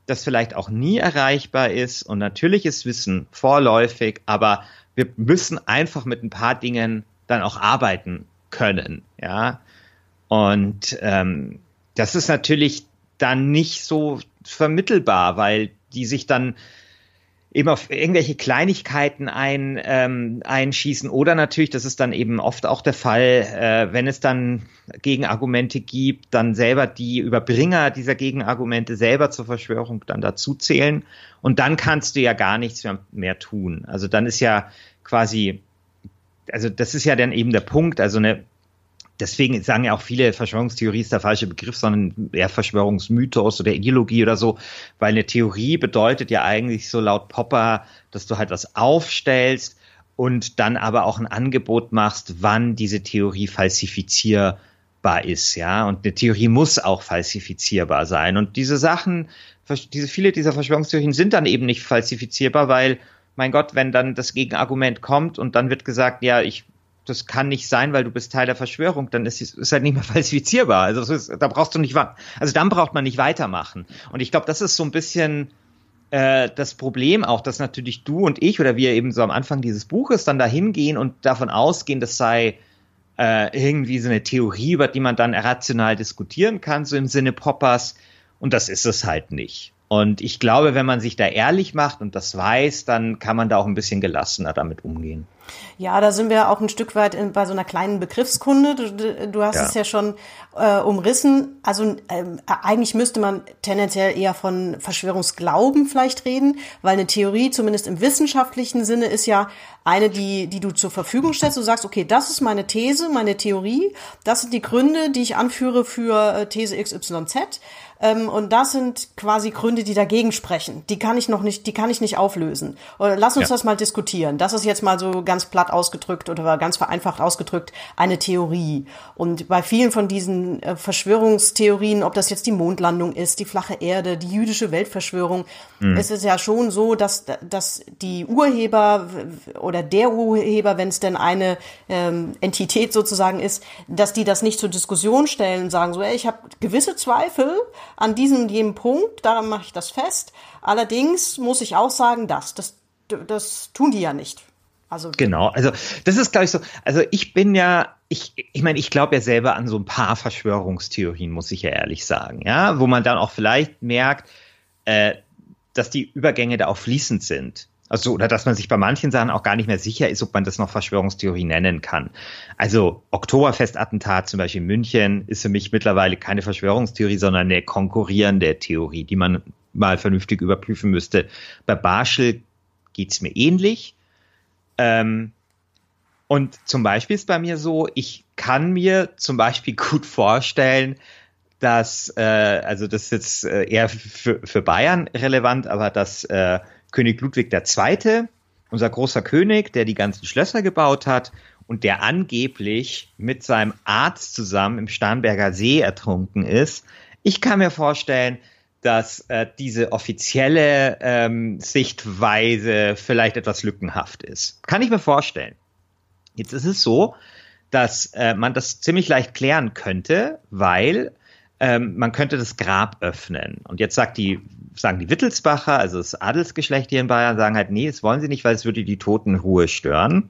das vielleicht auch nie erreichbar ist. Und natürlich ist Wissen vorläufig, aber wir müssen einfach mit ein paar Dingen dann auch arbeiten können. Ja, und ähm, das ist natürlich dann nicht so vermittelbar, weil die sich dann eben auf irgendwelche Kleinigkeiten ein, ähm, einschießen. Oder natürlich, das ist dann eben oft auch der Fall, äh, wenn es dann Gegenargumente gibt, dann selber die Überbringer dieser Gegenargumente selber zur Verschwörung dann dazu zählen und dann kannst du ja gar nichts mehr, mehr tun. Also dann ist ja quasi, also das ist ja dann eben der Punkt, also eine deswegen sagen ja auch viele, Verschwörungstheorie ist der falsche Begriff, sondern eher Verschwörungsmythos oder Ideologie oder so, weil eine Theorie bedeutet ja eigentlich so laut Popper, dass du halt was aufstellst und dann aber auch ein Angebot machst, wann diese Theorie falsifizierbar ist, ja. Und eine Theorie muss auch falsifizierbar sein. Und diese Sachen, diese viele dieser Verschwörungstheorien sind dann eben nicht falsifizierbar, weil mein Gott, wenn dann das Gegenargument kommt und dann wird gesagt, ja, ich das kann nicht sein, weil du bist Teil der Verschwörung, dann ist es halt nicht mehr falsifizierbar. Also ist, da brauchst du nicht, also dann braucht man nicht weitermachen. Und ich glaube, das ist so ein bisschen äh, das Problem auch, dass natürlich du und ich oder wir eben so am Anfang dieses Buches dann dahin gehen und davon ausgehen, das sei äh, irgendwie so eine Theorie, über die man dann rational diskutieren kann, so im Sinne Poppers. Und das ist es halt nicht. Und ich glaube, wenn man sich da ehrlich macht und das weiß, dann kann man da auch ein bisschen gelassener damit umgehen. Ja, da sind wir auch ein Stück weit in, bei so einer kleinen Begriffskunde. Du, du hast ja. es ja schon äh, umrissen. Also ähm, eigentlich müsste man tendenziell eher von Verschwörungsglauben vielleicht reden, weil eine Theorie, zumindest im wissenschaftlichen Sinne, ist ja eine, die, die du zur Verfügung stellst. Du sagst, okay, das ist meine These, meine Theorie. Das sind die Gründe, die ich anführe für äh, These XYZ. Ähm, und das sind quasi Gründe, die dagegen sprechen. Die kann ich noch nicht, die kann ich nicht auflösen. Lass uns ja. das mal diskutieren. Das ist jetzt mal so ganz platt ausgedrückt oder ganz vereinfacht ausgedrückt eine Theorie. Und bei vielen von diesen äh, Verschwörungstheorien, ob das jetzt die Mondlandung ist, die flache Erde, die jüdische Weltverschwörung, mhm. ist es ja schon so, dass, dass die Urheber oder der Urheber, wenn es denn eine ähm, Entität sozusagen ist, dass die das nicht zur Diskussion stellen und sagen so, ey, ich habe gewisse Zweifel, an diesem und jenem Punkt, daran mache ich das fest. Allerdings muss ich auch sagen, das, das, das tun die ja nicht. Also genau, also das ist, glaube ich, so, also ich bin ja, ich, ich meine, ich glaube ja selber an so ein paar Verschwörungstheorien, muss ich ja ehrlich sagen, ja, wo man dann auch vielleicht merkt, äh, dass die Übergänge da auch fließend sind. Also, oder dass man sich bei manchen Sachen auch gar nicht mehr sicher ist, ob man das noch Verschwörungstheorie nennen kann. Also, Oktoberfestattentat zum Beispiel in München ist für mich mittlerweile keine Verschwörungstheorie, sondern eine konkurrierende Theorie, die man mal vernünftig überprüfen müsste. Bei Barschel geht's mir ähnlich. Ähm, und zum Beispiel ist bei mir so, ich kann mir zum Beispiel gut vorstellen, dass, äh, also das ist jetzt äh, eher für, für Bayern relevant, aber dass äh, König Ludwig II., unser großer König, der die ganzen Schlösser gebaut hat und der angeblich mit seinem Arzt zusammen im Starnberger See ertrunken ist. Ich kann mir vorstellen, dass äh, diese offizielle ähm, Sichtweise vielleicht etwas lückenhaft ist. Kann ich mir vorstellen. Jetzt ist es so, dass äh, man das ziemlich leicht klären könnte, weil ähm, man könnte das Grab öffnen. Und jetzt sagt die, sagen die Wittelsbacher, also das Adelsgeschlecht hier in Bayern, sagen halt, nee, das wollen sie nicht, weil es würde die Totenruhe stören.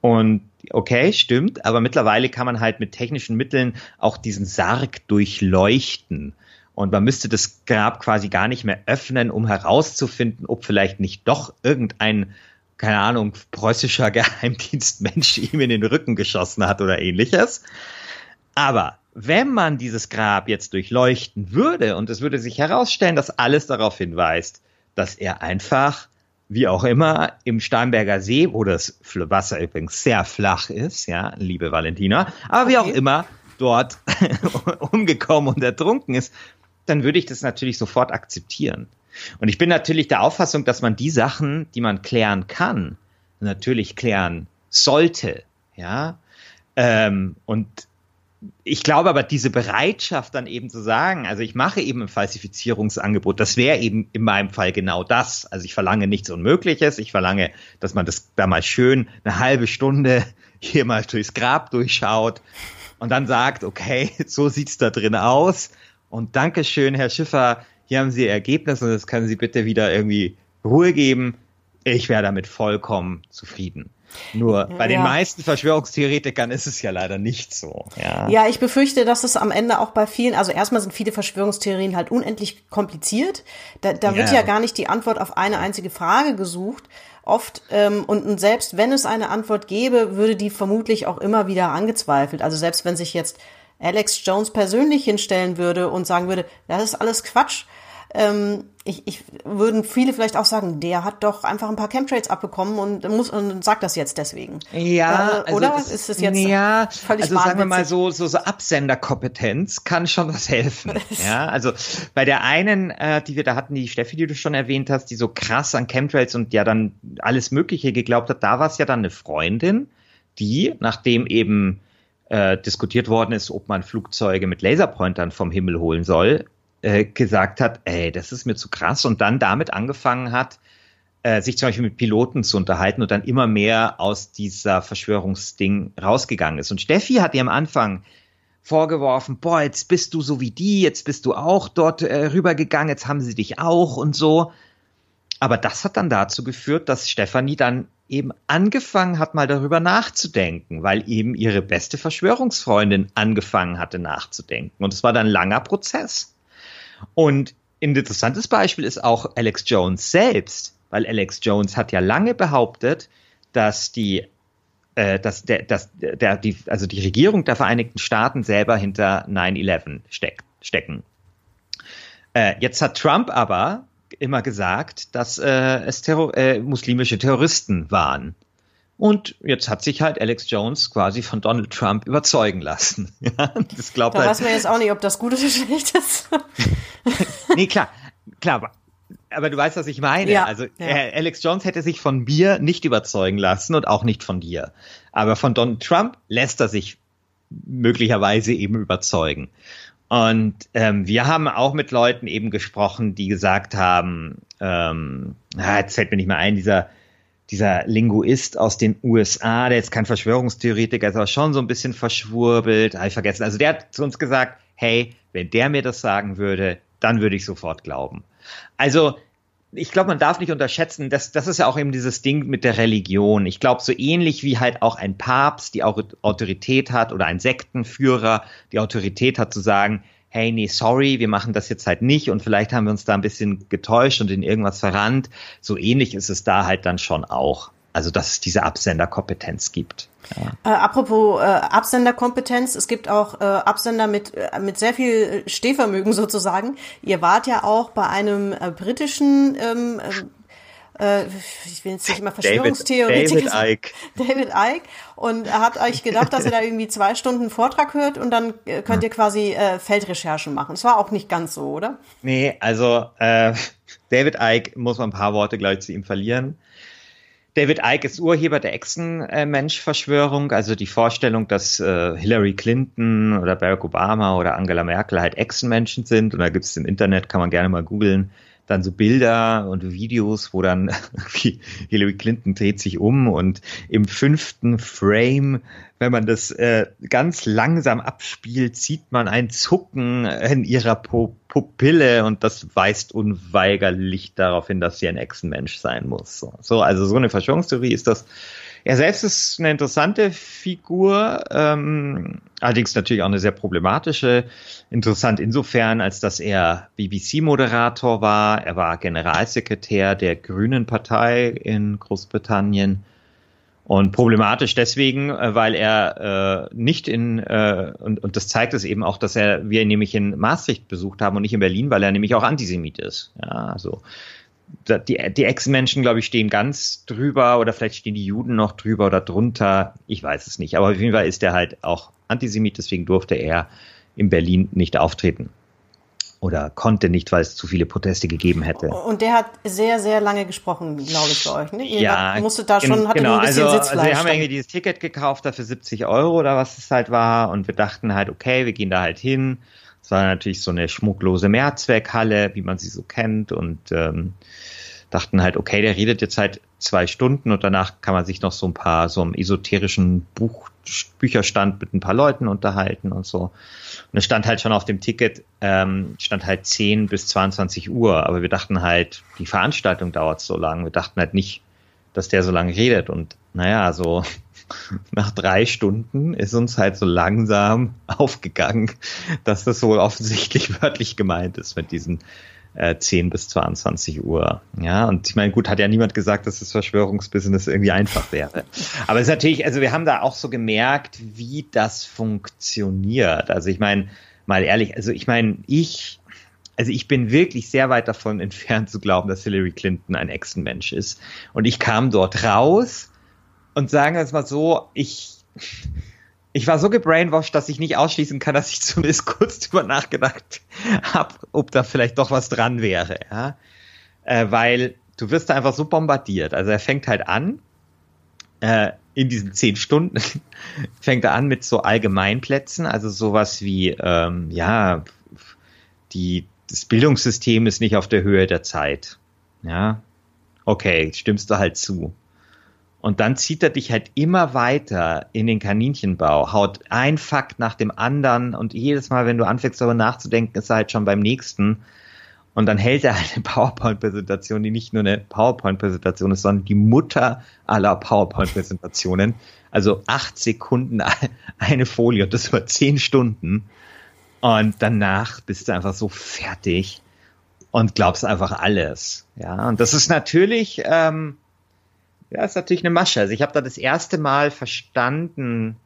Und okay, stimmt, aber mittlerweile kann man halt mit technischen Mitteln auch diesen Sarg durchleuchten. Und man müsste das Grab quasi gar nicht mehr öffnen, um herauszufinden, ob vielleicht nicht doch irgendein, keine Ahnung, preußischer Geheimdienstmensch ihm in den Rücken geschossen hat oder ähnliches. Aber wenn man dieses Grab jetzt durchleuchten würde und es würde sich herausstellen, dass alles darauf hinweist, dass er einfach, wie auch immer, im Starnberger See, wo das Wasser übrigens sehr flach ist, ja, liebe Valentina, aber wie okay. auch immer, dort umgekommen und ertrunken ist, dann würde ich das natürlich sofort akzeptieren. Und ich bin natürlich der Auffassung, dass man die Sachen, die man klären kann, natürlich klären sollte, ja. Ähm, und ich glaube aber, diese Bereitschaft dann eben zu sagen, also ich mache eben ein Falsifizierungsangebot, das wäre eben in meinem Fall genau das. Also ich verlange nichts Unmögliches, ich verlange, dass man das da mal schön eine halbe Stunde hier mal durchs Grab durchschaut und dann sagt, okay, so sieht's da drin aus. Und Dankeschön, Herr Schiffer, hier haben Sie Ihr Ergebnis und das können Sie bitte wieder irgendwie Ruhe geben. Ich wäre damit vollkommen zufrieden. Nur bei den meisten Verschwörungstheoretikern ist es ja leider nicht so. Ja. ja, ich befürchte, dass es am Ende auch bei vielen, also erstmal sind viele Verschwörungstheorien halt unendlich kompliziert. Da, da ja. wird ja gar nicht die Antwort auf eine einzige Frage gesucht. Oft, ähm, und, und selbst wenn es eine Antwort gäbe, würde die vermutlich auch immer wieder angezweifelt. Also selbst wenn sich jetzt Alex Jones persönlich hinstellen würde und sagen würde, das ist alles Quatsch, ähm, ich, ich würden viele vielleicht auch sagen, der hat doch einfach ein paar Chemtrails abbekommen und muss und sagt das jetzt deswegen. Ja, äh, oder also ist es jetzt ja, völlig also sagen wir mal so so so Absenderkompetenz kann schon was helfen. ja, also bei der einen, äh, die wir da hatten, die Steffi, die du schon erwähnt hast, die so krass an Chemtrails und ja dann alles Mögliche geglaubt hat, da war es ja dann eine Freundin, die nachdem eben äh, diskutiert worden ist, ob man Flugzeuge mit Laserpointern vom Himmel holen soll, äh, gesagt hat, ey, das ist mir zu krass und dann damit angefangen hat, äh, sich zum Beispiel mit Piloten zu unterhalten und dann immer mehr aus dieser Verschwörungsding rausgegangen ist. Und Steffi hat ihr am Anfang vorgeworfen, boah, jetzt bist du so wie die, jetzt bist du auch dort äh, rübergegangen, jetzt haben sie dich auch und so. Aber das hat dann dazu geführt, dass Stefanie dann eben angefangen hat, mal darüber nachzudenken, weil eben ihre beste Verschwörungsfreundin angefangen hatte nachzudenken. Und es war dann ein langer Prozess. Und ein interessantes Beispiel ist auch Alex Jones selbst, weil Alex Jones hat ja lange behauptet, dass die äh, dass der, dass der, die, also die Regierung der Vereinigten Staaten selber hinter 9-11 steck, stecken. Äh, jetzt hat Trump aber immer gesagt, dass äh, es Terror, äh, muslimische Terroristen waren. Und jetzt hat sich halt Alex Jones quasi von Donald Trump überzeugen lassen. ja, das glaubt da halt, weiß man jetzt auch nicht, ob das gut oder schlecht ist. nee, klar, klar, aber du weißt, was ich meine. Ja, also ja. Äh, Alex Jones hätte sich von mir nicht überzeugen lassen und auch nicht von dir. Aber von Donald Trump lässt er sich möglicherweise eben überzeugen. Und ähm, wir haben auch mit Leuten eben gesprochen, die gesagt haben, ähm, ah, jetzt fällt mir nicht mehr ein, dieser, dieser Linguist aus den USA, der jetzt kein Verschwörungstheoretiker ist, aber schon so ein bisschen verschwurbelt, habe ich vergessen. Also der hat zu uns gesagt, hey, wenn der mir das sagen würde, dann würde ich sofort glauben. Also ich glaube, man darf nicht unterschätzen, dass das ist ja auch eben dieses Ding mit der Religion. Ich glaube, so ähnlich wie halt auch ein Papst die Autorität hat oder ein Sektenführer die Autorität hat zu sagen, hey, nee, sorry, wir machen das jetzt halt nicht und vielleicht haben wir uns da ein bisschen getäuscht und in irgendwas verrannt. So ähnlich ist es da halt dann schon auch. Also, dass es diese Absenderkompetenz gibt. Ja. Äh, apropos äh, Absenderkompetenz, es gibt auch äh, Absender mit, äh, mit sehr viel Stehvermögen sozusagen. Ihr wart ja auch bei einem äh, britischen ähm, äh, ich will jetzt nicht immer Verschwörungstheoretiker David, Icke. David Icke. Und habt euch gedacht, dass ihr da irgendwie zwei Stunden Vortrag hört und dann äh, könnt ihr quasi äh, Feldrecherchen machen. Es war auch nicht ganz so, oder? Nee, also äh, David Icke muss man ein paar Worte gleich zu ihm verlieren. David Icke ist Urheber der Echsen-Mensch-Verschwörung, also die Vorstellung, dass äh, Hillary Clinton oder Barack Obama oder Angela Merkel halt Echsenmenschen sind. Und da gibt es im Internet, kann man gerne mal googeln, dann so Bilder und Videos, wo dann Hillary Clinton dreht sich um und im fünften Frame, wenn man das äh, ganz langsam abspielt, sieht man ein Zucken in ihrer Pupille und das weist unweigerlich darauf hin, dass sie ein Echsenmensch sein muss. So, also so eine Verschwörungstheorie ist das er selbst ist eine interessante Figur, ähm, allerdings natürlich auch eine sehr problematische. Interessant insofern, als dass er BBC-Moderator war. Er war Generalsekretär der Grünen Partei in Großbritannien. Und problematisch deswegen, äh, weil er äh, nicht in, äh, und, und das zeigt es eben auch, dass er, wir ihn nämlich in Maastricht besucht haben und nicht in Berlin, weil er nämlich auch Antisemit ist. Ja, also die, die Ex-Menschen, glaube ich, stehen ganz drüber oder vielleicht stehen die Juden noch drüber oder drunter. Ich weiß es nicht. Aber auf jeden Fall ist er halt auch Antisemit, deswegen durfte er in Berlin nicht auftreten. Oder konnte nicht, weil es zu viele Proteste gegeben hätte. Und der hat sehr, sehr lange gesprochen, glaube ich, bei euch. Ne? Ihr ja, musstet da schon, hatte genau, ein bisschen also, Sitzfleisch. Also wir haben irgendwie dieses Ticket gekauft, dafür 70 Euro oder was es halt war. Und wir dachten halt, okay, wir gehen da halt hin. Es war natürlich so eine schmucklose Mehrzweckhalle, wie man sie so kennt. Und ähm, dachten halt, okay, der redet jetzt halt zwei Stunden und danach kann man sich noch so ein paar so einem esoterischen Buch, Bücherstand mit ein paar Leuten unterhalten und so. Und es stand halt schon auf dem Ticket, ähm, stand halt 10 bis 22 Uhr, aber wir dachten halt, die Veranstaltung dauert so lang. Wir dachten halt nicht, dass der so lange redet. Und naja, so nach drei Stunden ist uns halt so langsam aufgegangen, dass das wohl offensichtlich wörtlich gemeint ist mit diesen äh, 10 bis 22 Uhr. Ja, und ich meine, gut, hat ja niemand gesagt, dass das Verschwörungsbusiness irgendwie einfach wäre. Aber es ist natürlich, also wir haben da auch so gemerkt, wie das funktioniert. Also ich meine, mal ehrlich, also ich meine, ich, also ich bin wirklich sehr weit davon entfernt zu glauben, dass Hillary Clinton ein Echsenmensch ist. Und ich kam dort raus und sagen wir es mal so, ich, ich war so gebrainwashed, dass ich nicht ausschließen kann, dass ich zumindest kurz drüber nachgedacht habe, ob da vielleicht doch was dran wäre. Ja? Äh, weil du wirst da einfach so bombardiert. Also er fängt halt an, äh, in diesen zehn Stunden fängt er an mit so Allgemeinplätzen, also sowas wie, ähm, ja, die, das Bildungssystem ist nicht auf der Höhe der Zeit. Ja, okay, stimmst du halt zu. Und dann zieht er dich halt immer weiter in den Kaninchenbau, haut ein Fakt nach dem anderen und jedes Mal, wenn du anfängst darüber nachzudenken, ist er halt schon beim nächsten. Und dann hält er eine PowerPoint-Präsentation, die nicht nur eine PowerPoint-Präsentation ist, sondern die Mutter aller PowerPoint-Präsentationen. Also acht Sekunden eine Folie und das über zehn Stunden. Und danach bist du einfach so fertig und glaubst einfach alles. Ja, und das ist natürlich, ähm, ja, ist natürlich eine Masche. Also ich habe da das erste Mal verstanden,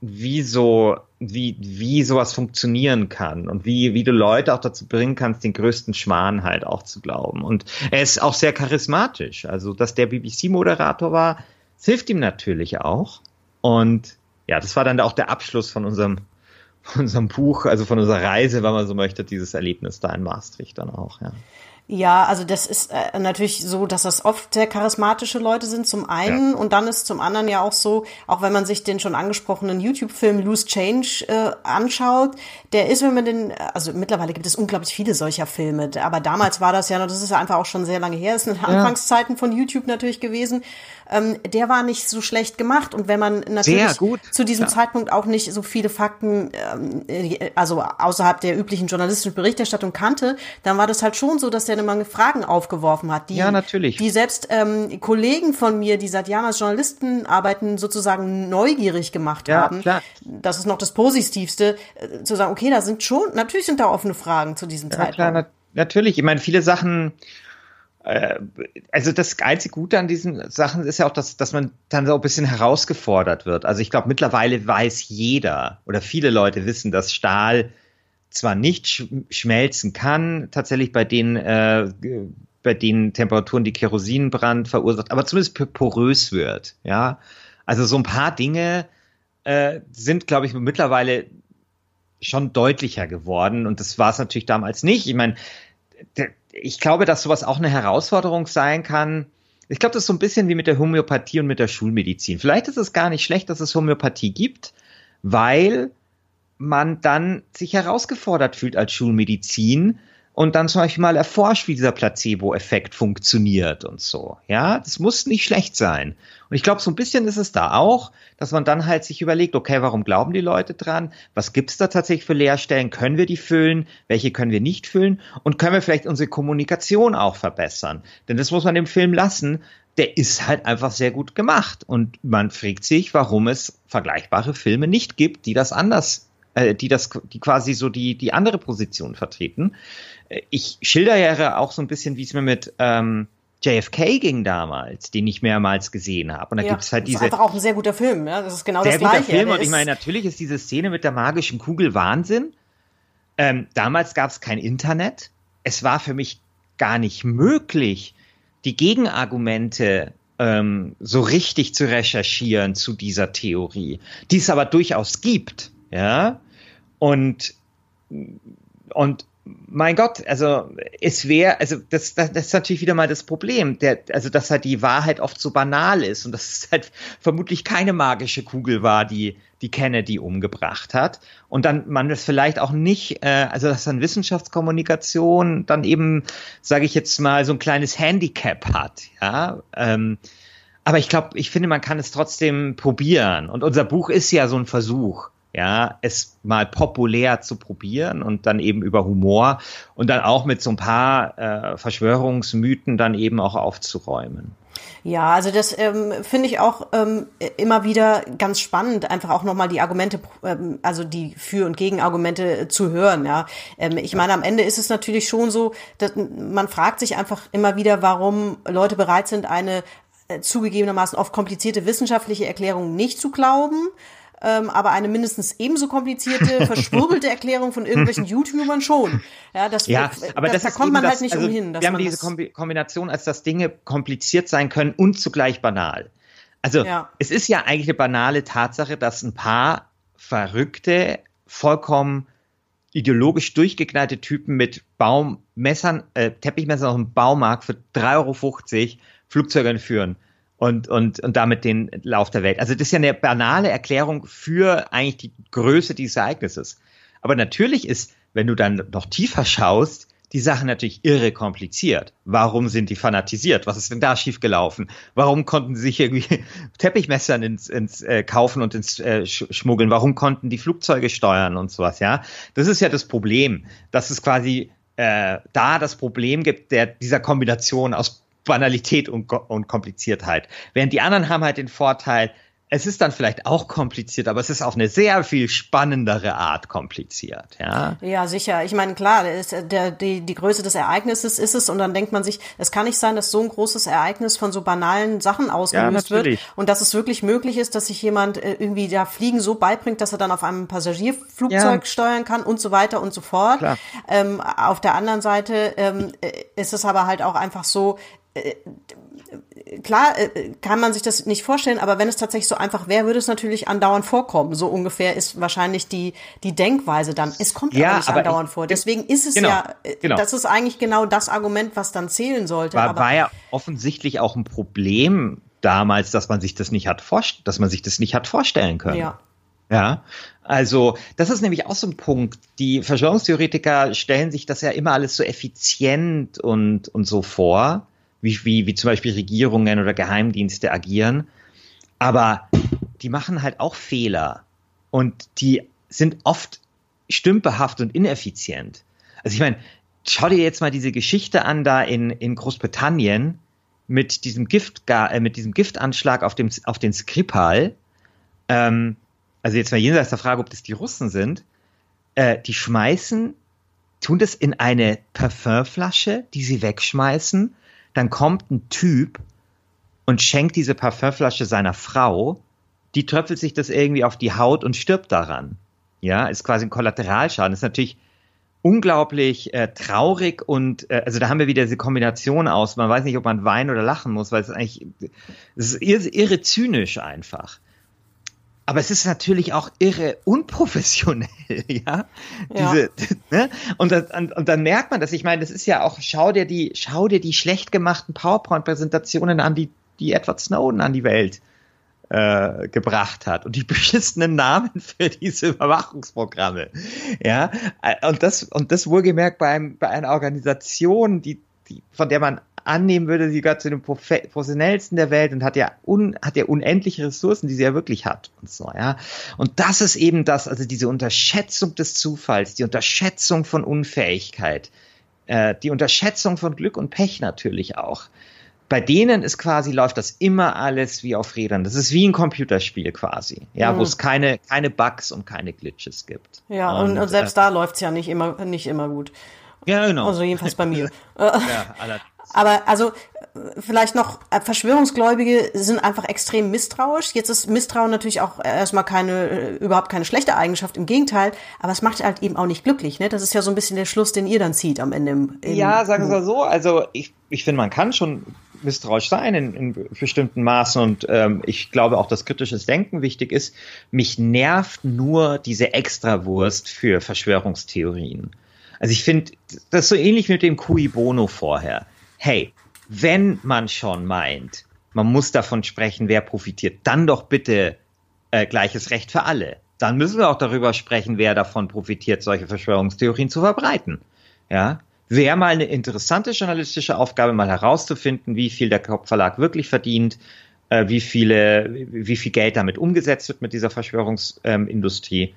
wie so, wie, wie sowas funktionieren kann und wie, wie du Leute auch dazu bringen kannst, den größten Schmarrn halt auch zu glauben. Und er ist auch sehr charismatisch. Also, dass der BBC-Moderator war, das hilft ihm natürlich auch. Und ja, das war dann auch der Abschluss von unserem, von unserem Buch, also von unserer Reise, wenn man so möchte, dieses Erlebnis da in Maastricht dann auch, ja. Ja, also das ist äh, natürlich so, dass das oft sehr charismatische Leute sind, zum einen. Ja. Und dann ist zum anderen ja auch so, auch wenn man sich den schon angesprochenen YouTube-Film Loose Change äh, anschaut, der ist, wenn man den, also mittlerweile gibt es unglaublich viele solcher Filme, aber damals war das ja, das ist ja einfach auch schon sehr lange her, ist in den ja. Anfangszeiten von YouTube natürlich gewesen ähm, der war nicht so schlecht gemacht. Und wenn man natürlich zu diesem ja. Zeitpunkt auch nicht so viele Fakten, ähm, äh, also außerhalb der üblichen journalistischen Berichterstattung kannte, dann war das halt schon so, dass der eine Menge Fragen aufgeworfen hat, die, ja, natürlich. die selbst ähm, Kollegen von mir, die seit Jahren als Journalisten arbeiten, sozusagen neugierig gemacht ja, haben. Klar. Das ist noch das Positivste, äh, zu sagen, okay, da sind schon, natürlich sind da offene Fragen zu diesem ja, Zeitpunkt. Klar, na, natürlich. Ich meine, viele Sachen äh, also das einzige Gute an diesen Sachen ist ja auch, dass, dass man dann so ein bisschen herausgefordert wird. Also ich glaube, mittlerweile weiß jeder oder viele Leute wissen, dass Stahl zwar nicht sch schmelzen kann, tatsächlich bei den, äh, bei den Temperaturen, die Kerosinbrand verursacht, aber zumindest porös wird. Ja, also so ein paar Dinge äh, sind, glaube ich, mittlerweile schon deutlicher geworden und das war es natürlich damals nicht. Ich meine, ich glaube, dass sowas auch eine Herausforderung sein kann. Ich glaube, das ist so ein bisschen wie mit der Homöopathie und mit der Schulmedizin. Vielleicht ist es gar nicht schlecht, dass es Homöopathie gibt, weil man dann sich herausgefordert fühlt als Schulmedizin, und dann zum Beispiel mal erforscht, wie dieser Placebo-Effekt funktioniert und so. Ja, das muss nicht schlecht sein. Und ich glaube, so ein bisschen ist es da auch, dass man dann halt sich überlegt, okay, warum glauben die Leute dran? Was gibt's da tatsächlich für Leerstellen? Können wir die füllen? Welche können wir nicht füllen? Und können wir vielleicht unsere Kommunikation auch verbessern? Denn das muss man im Film lassen. Der ist halt einfach sehr gut gemacht. Und man fragt sich, warum es vergleichbare Filme nicht gibt, die das anders äh, die das, die quasi so die, die andere Position vertreten. Äh, ich schilder ja auch so ein bisschen, wie es mir mit ähm, JFK ging damals, den ich mehrmals gesehen habe. Und da ja, gibt's halt diese. Das ist einfach auch ein sehr guter Film, ja. Das ist genau sehr das gleiche. Guter Film. Und ich meine, natürlich ist diese Szene mit der magischen Kugel Wahnsinn. Ähm, damals gab es kein Internet. Es war für mich gar nicht möglich, die Gegenargumente ähm, so richtig zu recherchieren zu dieser Theorie, die es aber durchaus gibt. Ja, und, und mein Gott, also es wäre, also das, das, das ist natürlich wieder mal das Problem, der, also dass halt die Wahrheit oft so banal ist und dass es halt vermutlich keine magische Kugel war, die die Kennedy umgebracht hat und dann man das vielleicht auch nicht, äh, also dass dann Wissenschaftskommunikation dann eben, sage ich jetzt mal, so ein kleines Handicap hat, ja. Ähm, aber ich glaube, ich finde, man kann es trotzdem probieren und unser Buch ist ja so ein Versuch ja, es mal populär zu probieren und dann eben über Humor und dann auch mit so ein paar äh, Verschwörungsmythen dann eben auch aufzuräumen. Ja, also das ähm, finde ich auch ähm, immer wieder ganz spannend, einfach auch nochmal die Argumente, ähm, also die Für- und Gegenargumente äh, zu hören. Ja, ähm, ich meine, am Ende ist es natürlich schon so, dass man fragt sich einfach immer wieder, warum Leute bereit sind, eine äh, zugegebenermaßen oft komplizierte wissenschaftliche Erklärung nicht zu glauben ähm, aber eine mindestens ebenso komplizierte, verschwurbelte Erklärung von irgendwelchen YouTubern schon. Ja, das, ja aber das, das da kommt man das, halt nicht also umhin. Wir haben diese Kombi Kombination, als dass Dinge kompliziert sein können und zugleich banal. Also ja. es ist ja eigentlich eine banale Tatsache, dass ein paar verrückte, vollkommen ideologisch durchgeknallte Typen mit Baummessern, äh, Teppichmessern aus dem Baumarkt für 3,50 Euro Flugzeuge entführen und, und, und damit den Lauf der Welt. Also das ist ja eine banale Erklärung für eigentlich die Größe dieses Ereignisses. Aber natürlich ist, wenn du dann noch tiefer schaust, die Sache natürlich irre kompliziert. Warum sind die fanatisiert? Was ist denn da schiefgelaufen? Warum konnten sie sich irgendwie Teppichmessern ins, ins äh, kaufen und ins äh, schmuggeln? Warum konnten die Flugzeuge steuern und sowas? Ja, das ist ja das Problem, dass es quasi äh, da das Problem gibt der dieser Kombination aus Banalität und, und Kompliziertheit. Während die anderen haben halt den Vorteil, es ist dann vielleicht auch kompliziert, aber es ist auf eine sehr viel spannendere Art kompliziert, ja. Ja, sicher. Ich meine, klar, der, die, die Größe des Ereignisses ist es und dann denkt man sich, es kann nicht sein, dass so ein großes Ereignis von so banalen Sachen ausgelöst ja, wird und dass es wirklich möglich ist, dass sich jemand äh, irgendwie da Fliegen so beibringt, dass er dann auf einem Passagierflugzeug ja. steuern kann und so weiter und so fort. Ähm, auf der anderen Seite ähm, äh, ist es aber halt auch einfach so, klar äh, kann man sich das nicht vorstellen, aber wenn es tatsächlich so einfach wäre, würde es natürlich andauernd vorkommen. So ungefähr ist wahrscheinlich die, die Denkweise dann. Es kommt ja, aber nicht aber andauernd ich, vor. Deswegen ist es genau, ja, äh, genau. das ist eigentlich genau das Argument, was dann zählen sollte. War, war ja offensichtlich auch ein Problem damals, dass man sich das nicht hat dass man sich das nicht hat vorstellen können. Ja. Ja, also das ist nämlich auch so ein Punkt. Die Verschwörungstheoretiker stellen sich das ja immer alles so effizient und, und so vor wie, wie, wie zum Beispiel Regierungen oder Geheimdienste agieren. Aber die machen halt auch Fehler und die sind oft stümperhaft und ineffizient. Also ich meine, schau dir jetzt mal diese Geschichte an da in, in Großbritannien mit diesem Gift, äh, mit diesem Giftanschlag auf dem, auf den Skripal. Ähm, also jetzt mal jenseits der Frage, ob das die Russen sind. Äh, die schmeißen, tun das in eine Parfümflasche, die sie wegschmeißen dann kommt ein Typ und schenkt diese Parfümflasche seiner Frau, die tröpfelt sich das irgendwie auf die Haut und stirbt daran. Ja, ist quasi ein Kollateralschaden. Ist natürlich unglaublich äh, traurig und äh, also da haben wir wieder diese Kombination aus. Man weiß nicht, ob man weinen oder lachen muss, weil es eigentlich es ist irre, irre zynisch einfach. Aber es ist natürlich auch irre unprofessionell, ja. Diese, ja. Ne? Und, und, und dann merkt man das. Ich meine, das ist ja auch, schau dir die, schau dir die schlecht gemachten PowerPoint-Präsentationen an, die, die Edward Snowden an die Welt äh, gebracht hat und die beschissenen Namen für diese Überwachungsprogramme. Ja, und das, und das wohlgemerkt bei, einem, bei einer Organisation, die, die, von der man annehmen würde, sie gehört zu den professionellsten der Welt und hat ja, un, hat ja unendliche Ressourcen, die sie ja wirklich hat und so, ja. Und das ist eben das, also diese Unterschätzung des Zufalls, die Unterschätzung von Unfähigkeit, äh, die Unterschätzung von Glück und Pech natürlich auch. Bei denen ist quasi, läuft das immer alles wie auf Rädern. Das ist wie ein Computerspiel quasi, ja, mhm. wo es keine, keine Bugs und keine Glitches gibt. Ja, und, und selbst äh, da läuft's ja nicht immer, nicht immer gut. Ja, genau. Also jedenfalls bei mir. ja, allerdings. Aber also vielleicht noch, äh, Verschwörungsgläubige sind einfach extrem misstrauisch. Jetzt ist Misstrauen natürlich auch erstmal keine, äh, überhaupt keine schlechte Eigenschaft, im Gegenteil, aber es macht halt eben auch nicht glücklich. Ne? Das ist ja so ein bisschen der Schluss, den ihr dann zieht am Ende. Im, im ja, sagen wir mal so. Also ich, ich finde, man kann schon misstrauisch sein in, in bestimmten Maßen und ähm, ich glaube auch, dass kritisches Denken wichtig ist. Mich nervt nur diese Extrawurst für Verschwörungstheorien. Also ich finde, das ist so ähnlich mit dem Cui Bono vorher hey, wenn man schon meint, man muss davon sprechen, wer profitiert, dann doch bitte äh, gleiches Recht für alle. Dann müssen wir auch darüber sprechen, wer davon profitiert, solche Verschwörungstheorien zu verbreiten. Ja, wäre mal eine interessante journalistische Aufgabe, mal herauszufinden, wie viel der Kopfverlag wirklich verdient, äh, wie viele, wie viel Geld damit umgesetzt wird mit dieser Verschwörungsindustrie. Ähm,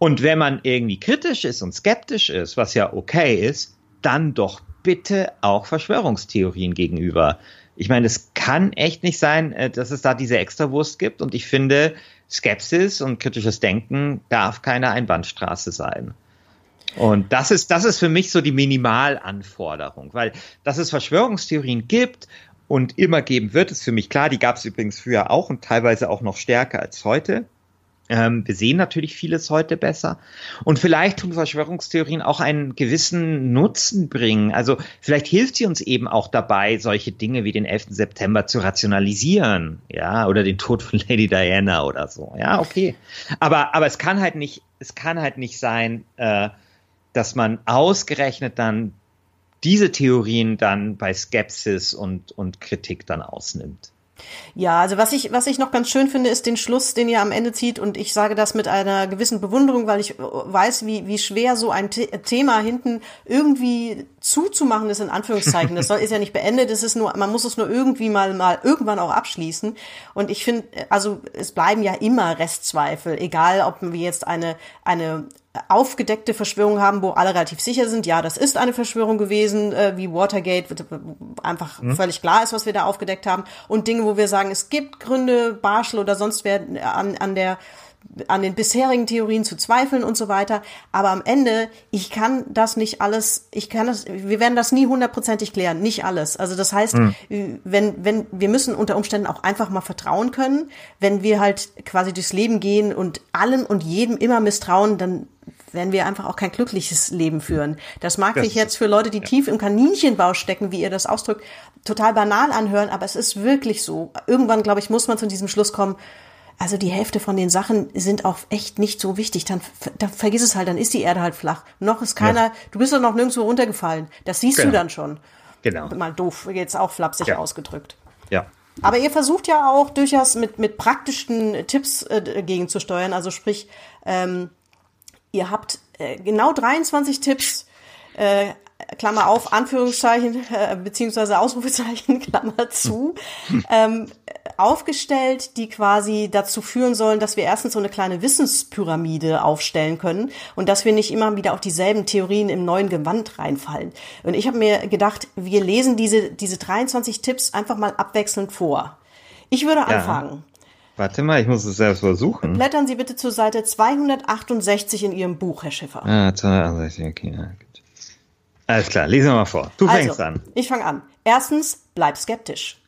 und wenn man irgendwie kritisch ist und skeptisch ist, was ja okay ist, dann doch bitte auch Verschwörungstheorien gegenüber. Ich meine, es kann echt nicht sein, äh, dass es da diese Extrawurst gibt und ich finde, Skepsis und kritisches Denken darf keine Einbahnstraße sein. Und das ist, das ist für mich so die Minimalanforderung, weil dass es Verschwörungstheorien gibt und immer geben wird, ist für mich klar. Die gab es übrigens früher auch und teilweise auch noch stärker als heute. Ähm, wir sehen natürlich vieles heute besser. Und vielleicht tun Verschwörungstheorien auch einen gewissen Nutzen bringen. Also vielleicht hilft sie uns eben auch dabei, solche Dinge wie den 11. September zu rationalisieren. Ja, oder den Tod von Lady Diana oder so. Ja, okay. Aber, aber es kann halt nicht, es kann halt nicht sein, äh, dass man ausgerechnet dann diese Theorien dann bei Skepsis und, und Kritik dann ausnimmt. Ja, also was ich, was ich noch ganz schön finde, ist den Schluss, den ihr am Ende zieht. Und ich sage das mit einer gewissen Bewunderung, weil ich weiß, wie, wie schwer so ein The Thema hinten irgendwie zuzumachen ist, in Anführungszeichen. Das soll, ist ja nicht beendet, es ist nur, man muss es nur irgendwie mal, mal irgendwann auch abschließen. Und ich finde, also es bleiben ja immer Restzweifel, egal ob wir jetzt eine, eine aufgedeckte Verschwörung haben, wo alle relativ sicher sind, ja, das ist eine Verschwörung gewesen, äh, wie Watergate, einfach mhm. völlig klar ist, was wir da aufgedeckt haben. Und Dinge, wo wir sagen, es gibt Gründe, Barschel oder sonst wer an, an der an den bisherigen Theorien zu zweifeln und so weiter. Aber am Ende, ich kann das nicht alles, ich kann das, wir werden das nie hundertprozentig klären, nicht alles. Also das heißt, mhm. wenn, wenn, wir müssen unter Umständen auch einfach mal vertrauen können. Wenn wir halt quasi durchs Leben gehen und allem und jedem immer misstrauen, dann werden wir einfach auch kein glückliches Leben führen. Das mag das sich jetzt für Leute, die ja. tief im Kaninchenbau stecken, wie ihr das ausdrückt, total banal anhören, aber es ist wirklich so. Irgendwann, glaube ich, muss man zu diesem Schluss kommen, also die Hälfte von den Sachen sind auch echt nicht so wichtig. Dann, dann vergiss es halt, dann ist die Erde halt flach. Noch ist keiner, ja. du bist doch noch nirgendwo runtergefallen. Das siehst genau. du dann schon. Genau. Mal doof, jetzt auch flapsig ja. ausgedrückt. Ja. Aber ihr versucht ja auch durchaus mit, mit praktischen Tipps äh, gegenzusteuern. Also sprich, ähm, ihr habt äh, genau 23 Tipps, äh, Klammer auf, Anführungszeichen, äh, beziehungsweise Ausrufezeichen, Klammer zu, ähm, aufgestellt, die quasi dazu führen sollen, dass wir erstens so eine kleine Wissenspyramide aufstellen können und dass wir nicht immer wieder auf dieselben Theorien im neuen Gewand reinfallen. Und ich habe mir gedacht, wir lesen diese, diese 23 Tipps einfach mal abwechselnd vor. Ich würde anfangen. Ja. Warte mal, ich muss es selbst versuchen. Blättern Sie bitte zur Seite 268 in Ihrem Buch, Herr Schiffer. Ah, 268, okay. Ja, gut. Alles klar, lesen wir mal vor. Du also, fängst an. Ich fange an. Erstens, bleib skeptisch.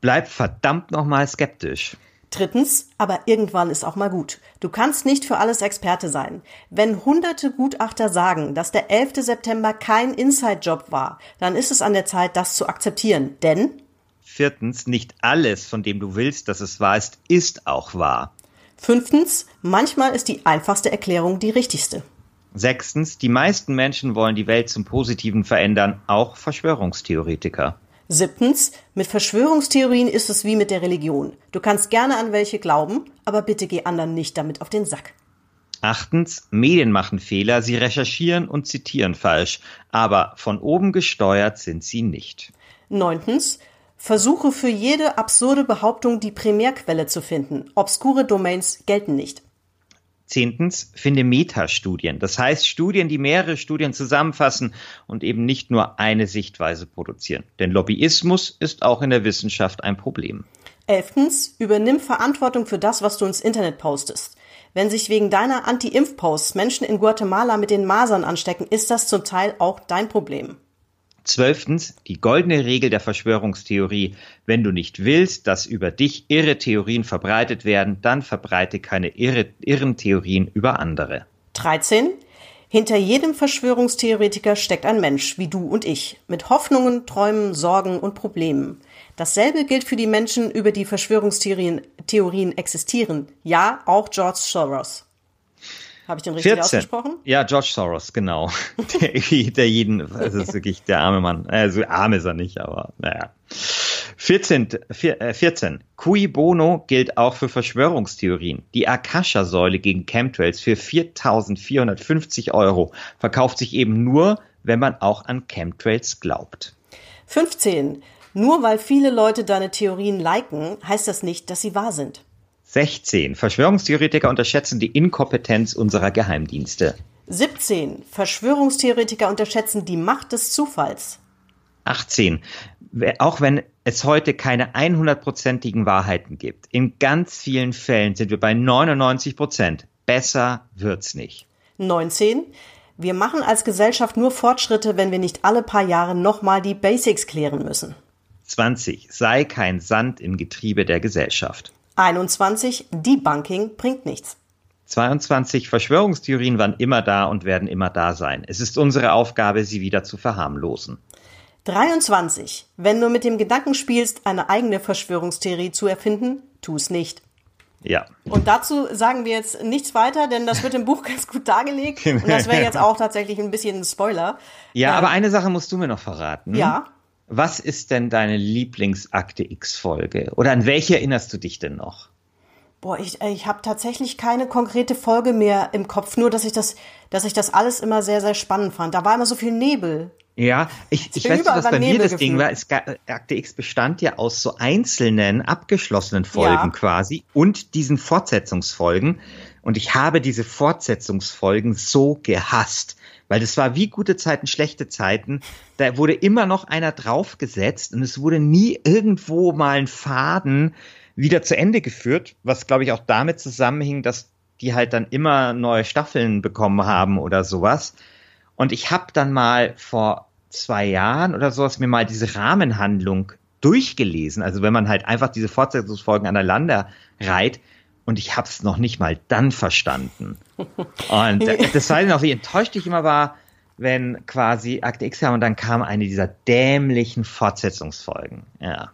Bleib verdammt nochmal skeptisch. Drittens, aber irgendwann ist auch mal gut. Du kannst nicht für alles Experte sein. Wenn hunderte Gutachter sagen, dass der 11. September kein Inside-Job war, dann ist es an der Zeit, das zu akzeptieren. Denn Viertens, nicht alles, von dem du willst, dass es wahr ist, ist auch wahr. Fünftens, manchmal ist die einfachste Erklärung die richtigste. Sechstens, die meisten Menschen wollen die Welt zum Positiven verändern, auch Verschwörungstheoretiker. Siebtens, mit Verschwörungstheorien ist es wie mit der Religion. Du kannst gerne an welche glauben, aber bitte geh anderen nicht damit auf den Sack. Achtens, Medien machen Fehler, sie recherchieren und zitieren falsch, aber von oben gesteuert sind sie nicht. Neuntens, versuche für jede absurde Behauptung die Primärquelle zu finden. Obskure Domains gelten nicht. Zehntens, finde Metastudien. Das heißt Studien, die mehrere Studien zusammenfassen und eben nicht nur eine Sichtweise produzieren. Denn Lobbyismus ist auch in der Wissenschaft ein Problem. Elftens, übernimm Verantwortung für das, was du ins Internet postest. Wenn sich wegen deiner Anti-Impf-Posts Menschen in Guatemala mit den Masern anstecken, ist das zum Teil auch dein Problem. Zwölftens, die goldene Regel der Verschwörungstheorie. Wenn du nicht willst, dass über dich irre Theorien verbreitet werden, dann verbreite keine irre, irren Theorien über andere. 13. Hinter jedem Verschwörungstheoretiker steckt ein Mensch, wie du und ich, mit Hoffnungen, Träumen, Sorgen und Problemen. Dasselbe gilt für die Menschen, über die Verschwörungstheorien Theorien existieren. Ja, auch George Soros. Habe ich den richtig 14. ausgesprochen? Ja, George Soros, genau. der, der jeden, das ist wirklich der arme Mann. Also arm ist er nicht, aber naja. 14, 14. Äh, Cui Bono gilt auch für Verschwörungstheorien. Die Akasha-Säule gegen Chemtrails für 4.450 Euro verkauft sich eben nur, wenn man auch an Chemtrails glaubt. 15. Nur weil viele Leute deine Theorien liken, heißt das nicht, dass sie wahr sind. 16. Verschwörungstheoretiker unterschätzen die Inkompetenz unserer Geheimdienste. 17. Verschwörungstheoretiker unterschätzen die Macht des Zufalls. 18. Auch wenn es heute keine 100%igen Wahrheiten gibt, in ganz vielen Fällen sind wir bei 99% Besser wird's nicht. 19. Wir machen als Gesellschaft nur Fortschritte, wenn wir nicht alle paar Jahre nochmal die Basics klären müssen. 20. Sei kein Sand im Getriebe der Gesellschaft. 21. Debunking bringt nichts. 22. Verschwörungstheorien waren immer da und werden immer da sein. Es ist unsere Aufgabe, sie wieder zu verharmlosen. 23. Wenn du mit dem Gedanken spielst, eine eigene Verschwörungstheorie zu erfinden, tu es nicht. Ja. Und dazu sagen wir jetzt nichts weiter, denn das wird im Buch ganz gut dargelegt. Und das wäre jetzt auch tatsächlich ein bisschen ein Spoiler. Ja, ähm, aber eine Sache musst du mir noch verraten. Ja. Was ist denn deine Lieblingsakte X-Folge? Oder an welche erinnerst du dich denn noch? Boah, ich, ich habe tatsächlich keine konkrete Folge mehr im Kopf, nur dass ich das, dass ich das alles immer sehr, sehr spannend fand. Da war immer so viel Nebel. Ja, ich, ich weiß nicht, was bei mir das Ding war. Es, Akte X bestand ja aus so einzelnen, abgeschlossenen Folgen ja. quasi und diesen Fortsetzungsfolgen. Und ich habe diese Fortsetzungsfolgen so gehasst. Weil das war wie gute Zeiten, schlechte Zeiten. Da wurde immer noch einer draufgesetzt und es wurde nie irgendwo mal ein Faden wieder zu Ende geführt, was glaube ich auch damit zusammenhing, dass die halt dann immer neue Staffeln bekommen haben oder sowas. Und ich habe dann mal vor zwei Jahren oder sowas mir mal diese Rahmenhandlung durchgelesen. Also wenn man halt einfach diese Fortsetzungsfolgen aneinander reiht, und ich habe es noch nicht mal dann verstanden. Und das war noch, wie enttäuscht ich immer war, wenn quasi Akte X kam und dann kam eine dieser dämlichen Fortsetzungsfolgen. Ja.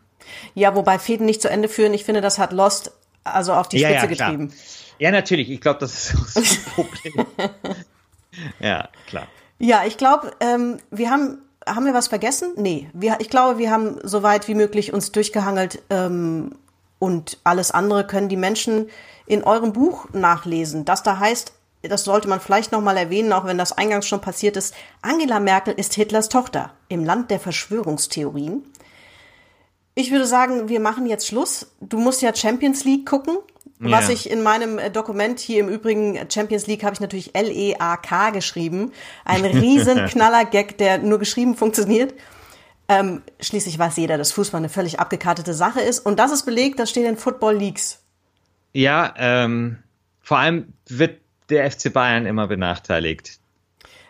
Ja, wobei Fäden nicht zu Ende führen, ich finde, das hat Lost also auf die Spitze ja, ja, getrieben. Ja, natürlich. Ich glaube, das ist auch so ein Problem. ja, klar. Ja, ich glaube, ähm, wir haben haben wir was vergessen? Nee, wir, ich glaube, wir haben so weit wie möglich uns durchgehangelt ähm, und alles andere können die Menschen in eurem Buch nachlesen. Das da heißt, das sollte man vielleicht nochmal erwähnen, auch wenn das eingangs schon passiert ist. Angela Merkel ist Hitlers Tochter im Land der Verschwörungstheorien. Ich würde sagen, wir machen jetzt Schluss. Du musst ja Champions League gucken. Ja. Was ich in meinem äh, Dokument hier im Übrigen Champions League habe ich natürlich L-E-A-K geschrieben. Ein riesen Knaller-Gag, der nur geschrieben funktioniert. Ähm, schließlich weiß jeder, dass Fußball eine völlig abgekartete Sache ist. Und das ist belegt, das steht in Football Leagues. Ja, ähm, vor allem wird der FC Bayern immer benachteiligt.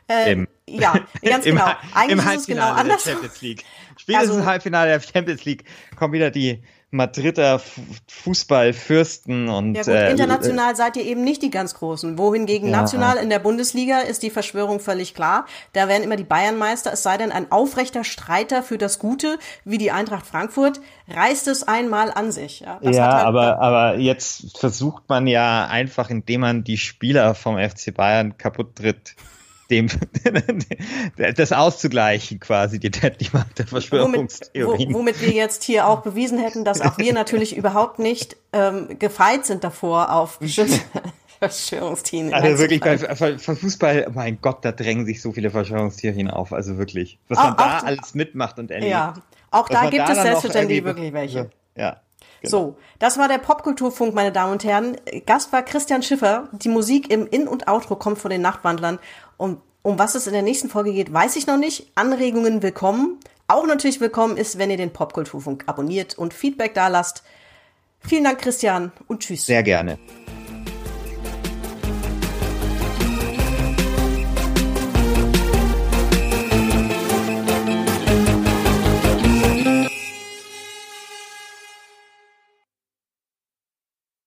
Äh, Im, ja, ganz genau. Eigentlich im ist es genau anders. League. Spätestens also, Halbfinale der Champions League kommen wieder die Madrider Fußballfürsten und ja gut, äh, international äh, seid ihr eben nicht die ganz großen. Wohingegen ja, national in der Bundesliga ist die Verschwörung völlig klar. Da werden immer die Bayernmeister, es sei denn ein aufrechter Streiter für das Gute, wie die Eintracht Frankfurt, reißt es einmal an sich. Ja, ja halt aber, aber jetzt versucht man ja einfach, indem man die Spieler vom FC Bayern kaputt tritt, dem das auszugleichen quasi, die Deadly Macht der Verschwörungstheorien. Womit, womit wir jetzt hier auch bewiesen hätten, dass auch wir natürlich überhaupt nicht ähm, gefeit sind davor auf Verschwörungstheorien. Also wirklich bei, bei, Fußball, mein Gott, da drängen sich so viele Verschwörungstheorien auf, also wirklich. Was man da alles mitmacht und erlebt. Ja, auch da gibt es selbstverständlich wirklich welche. Ja. Genau. So, das war der Popkulturfunk, meine Damen und Herren. Gast war Christian Schiffer. Die Musik im In- und Outro kommt von den Nachtwandlern. Und um was es in der nächsten Folge geht, weiß ich noch nicht. Anregungen willkommen. Auch natürlich willkommen ist, wenn ihr den Popkulturfunk abonniert und Feedback da lasst. Vielen Dank, Christian, und tschüss. Sehr gerne.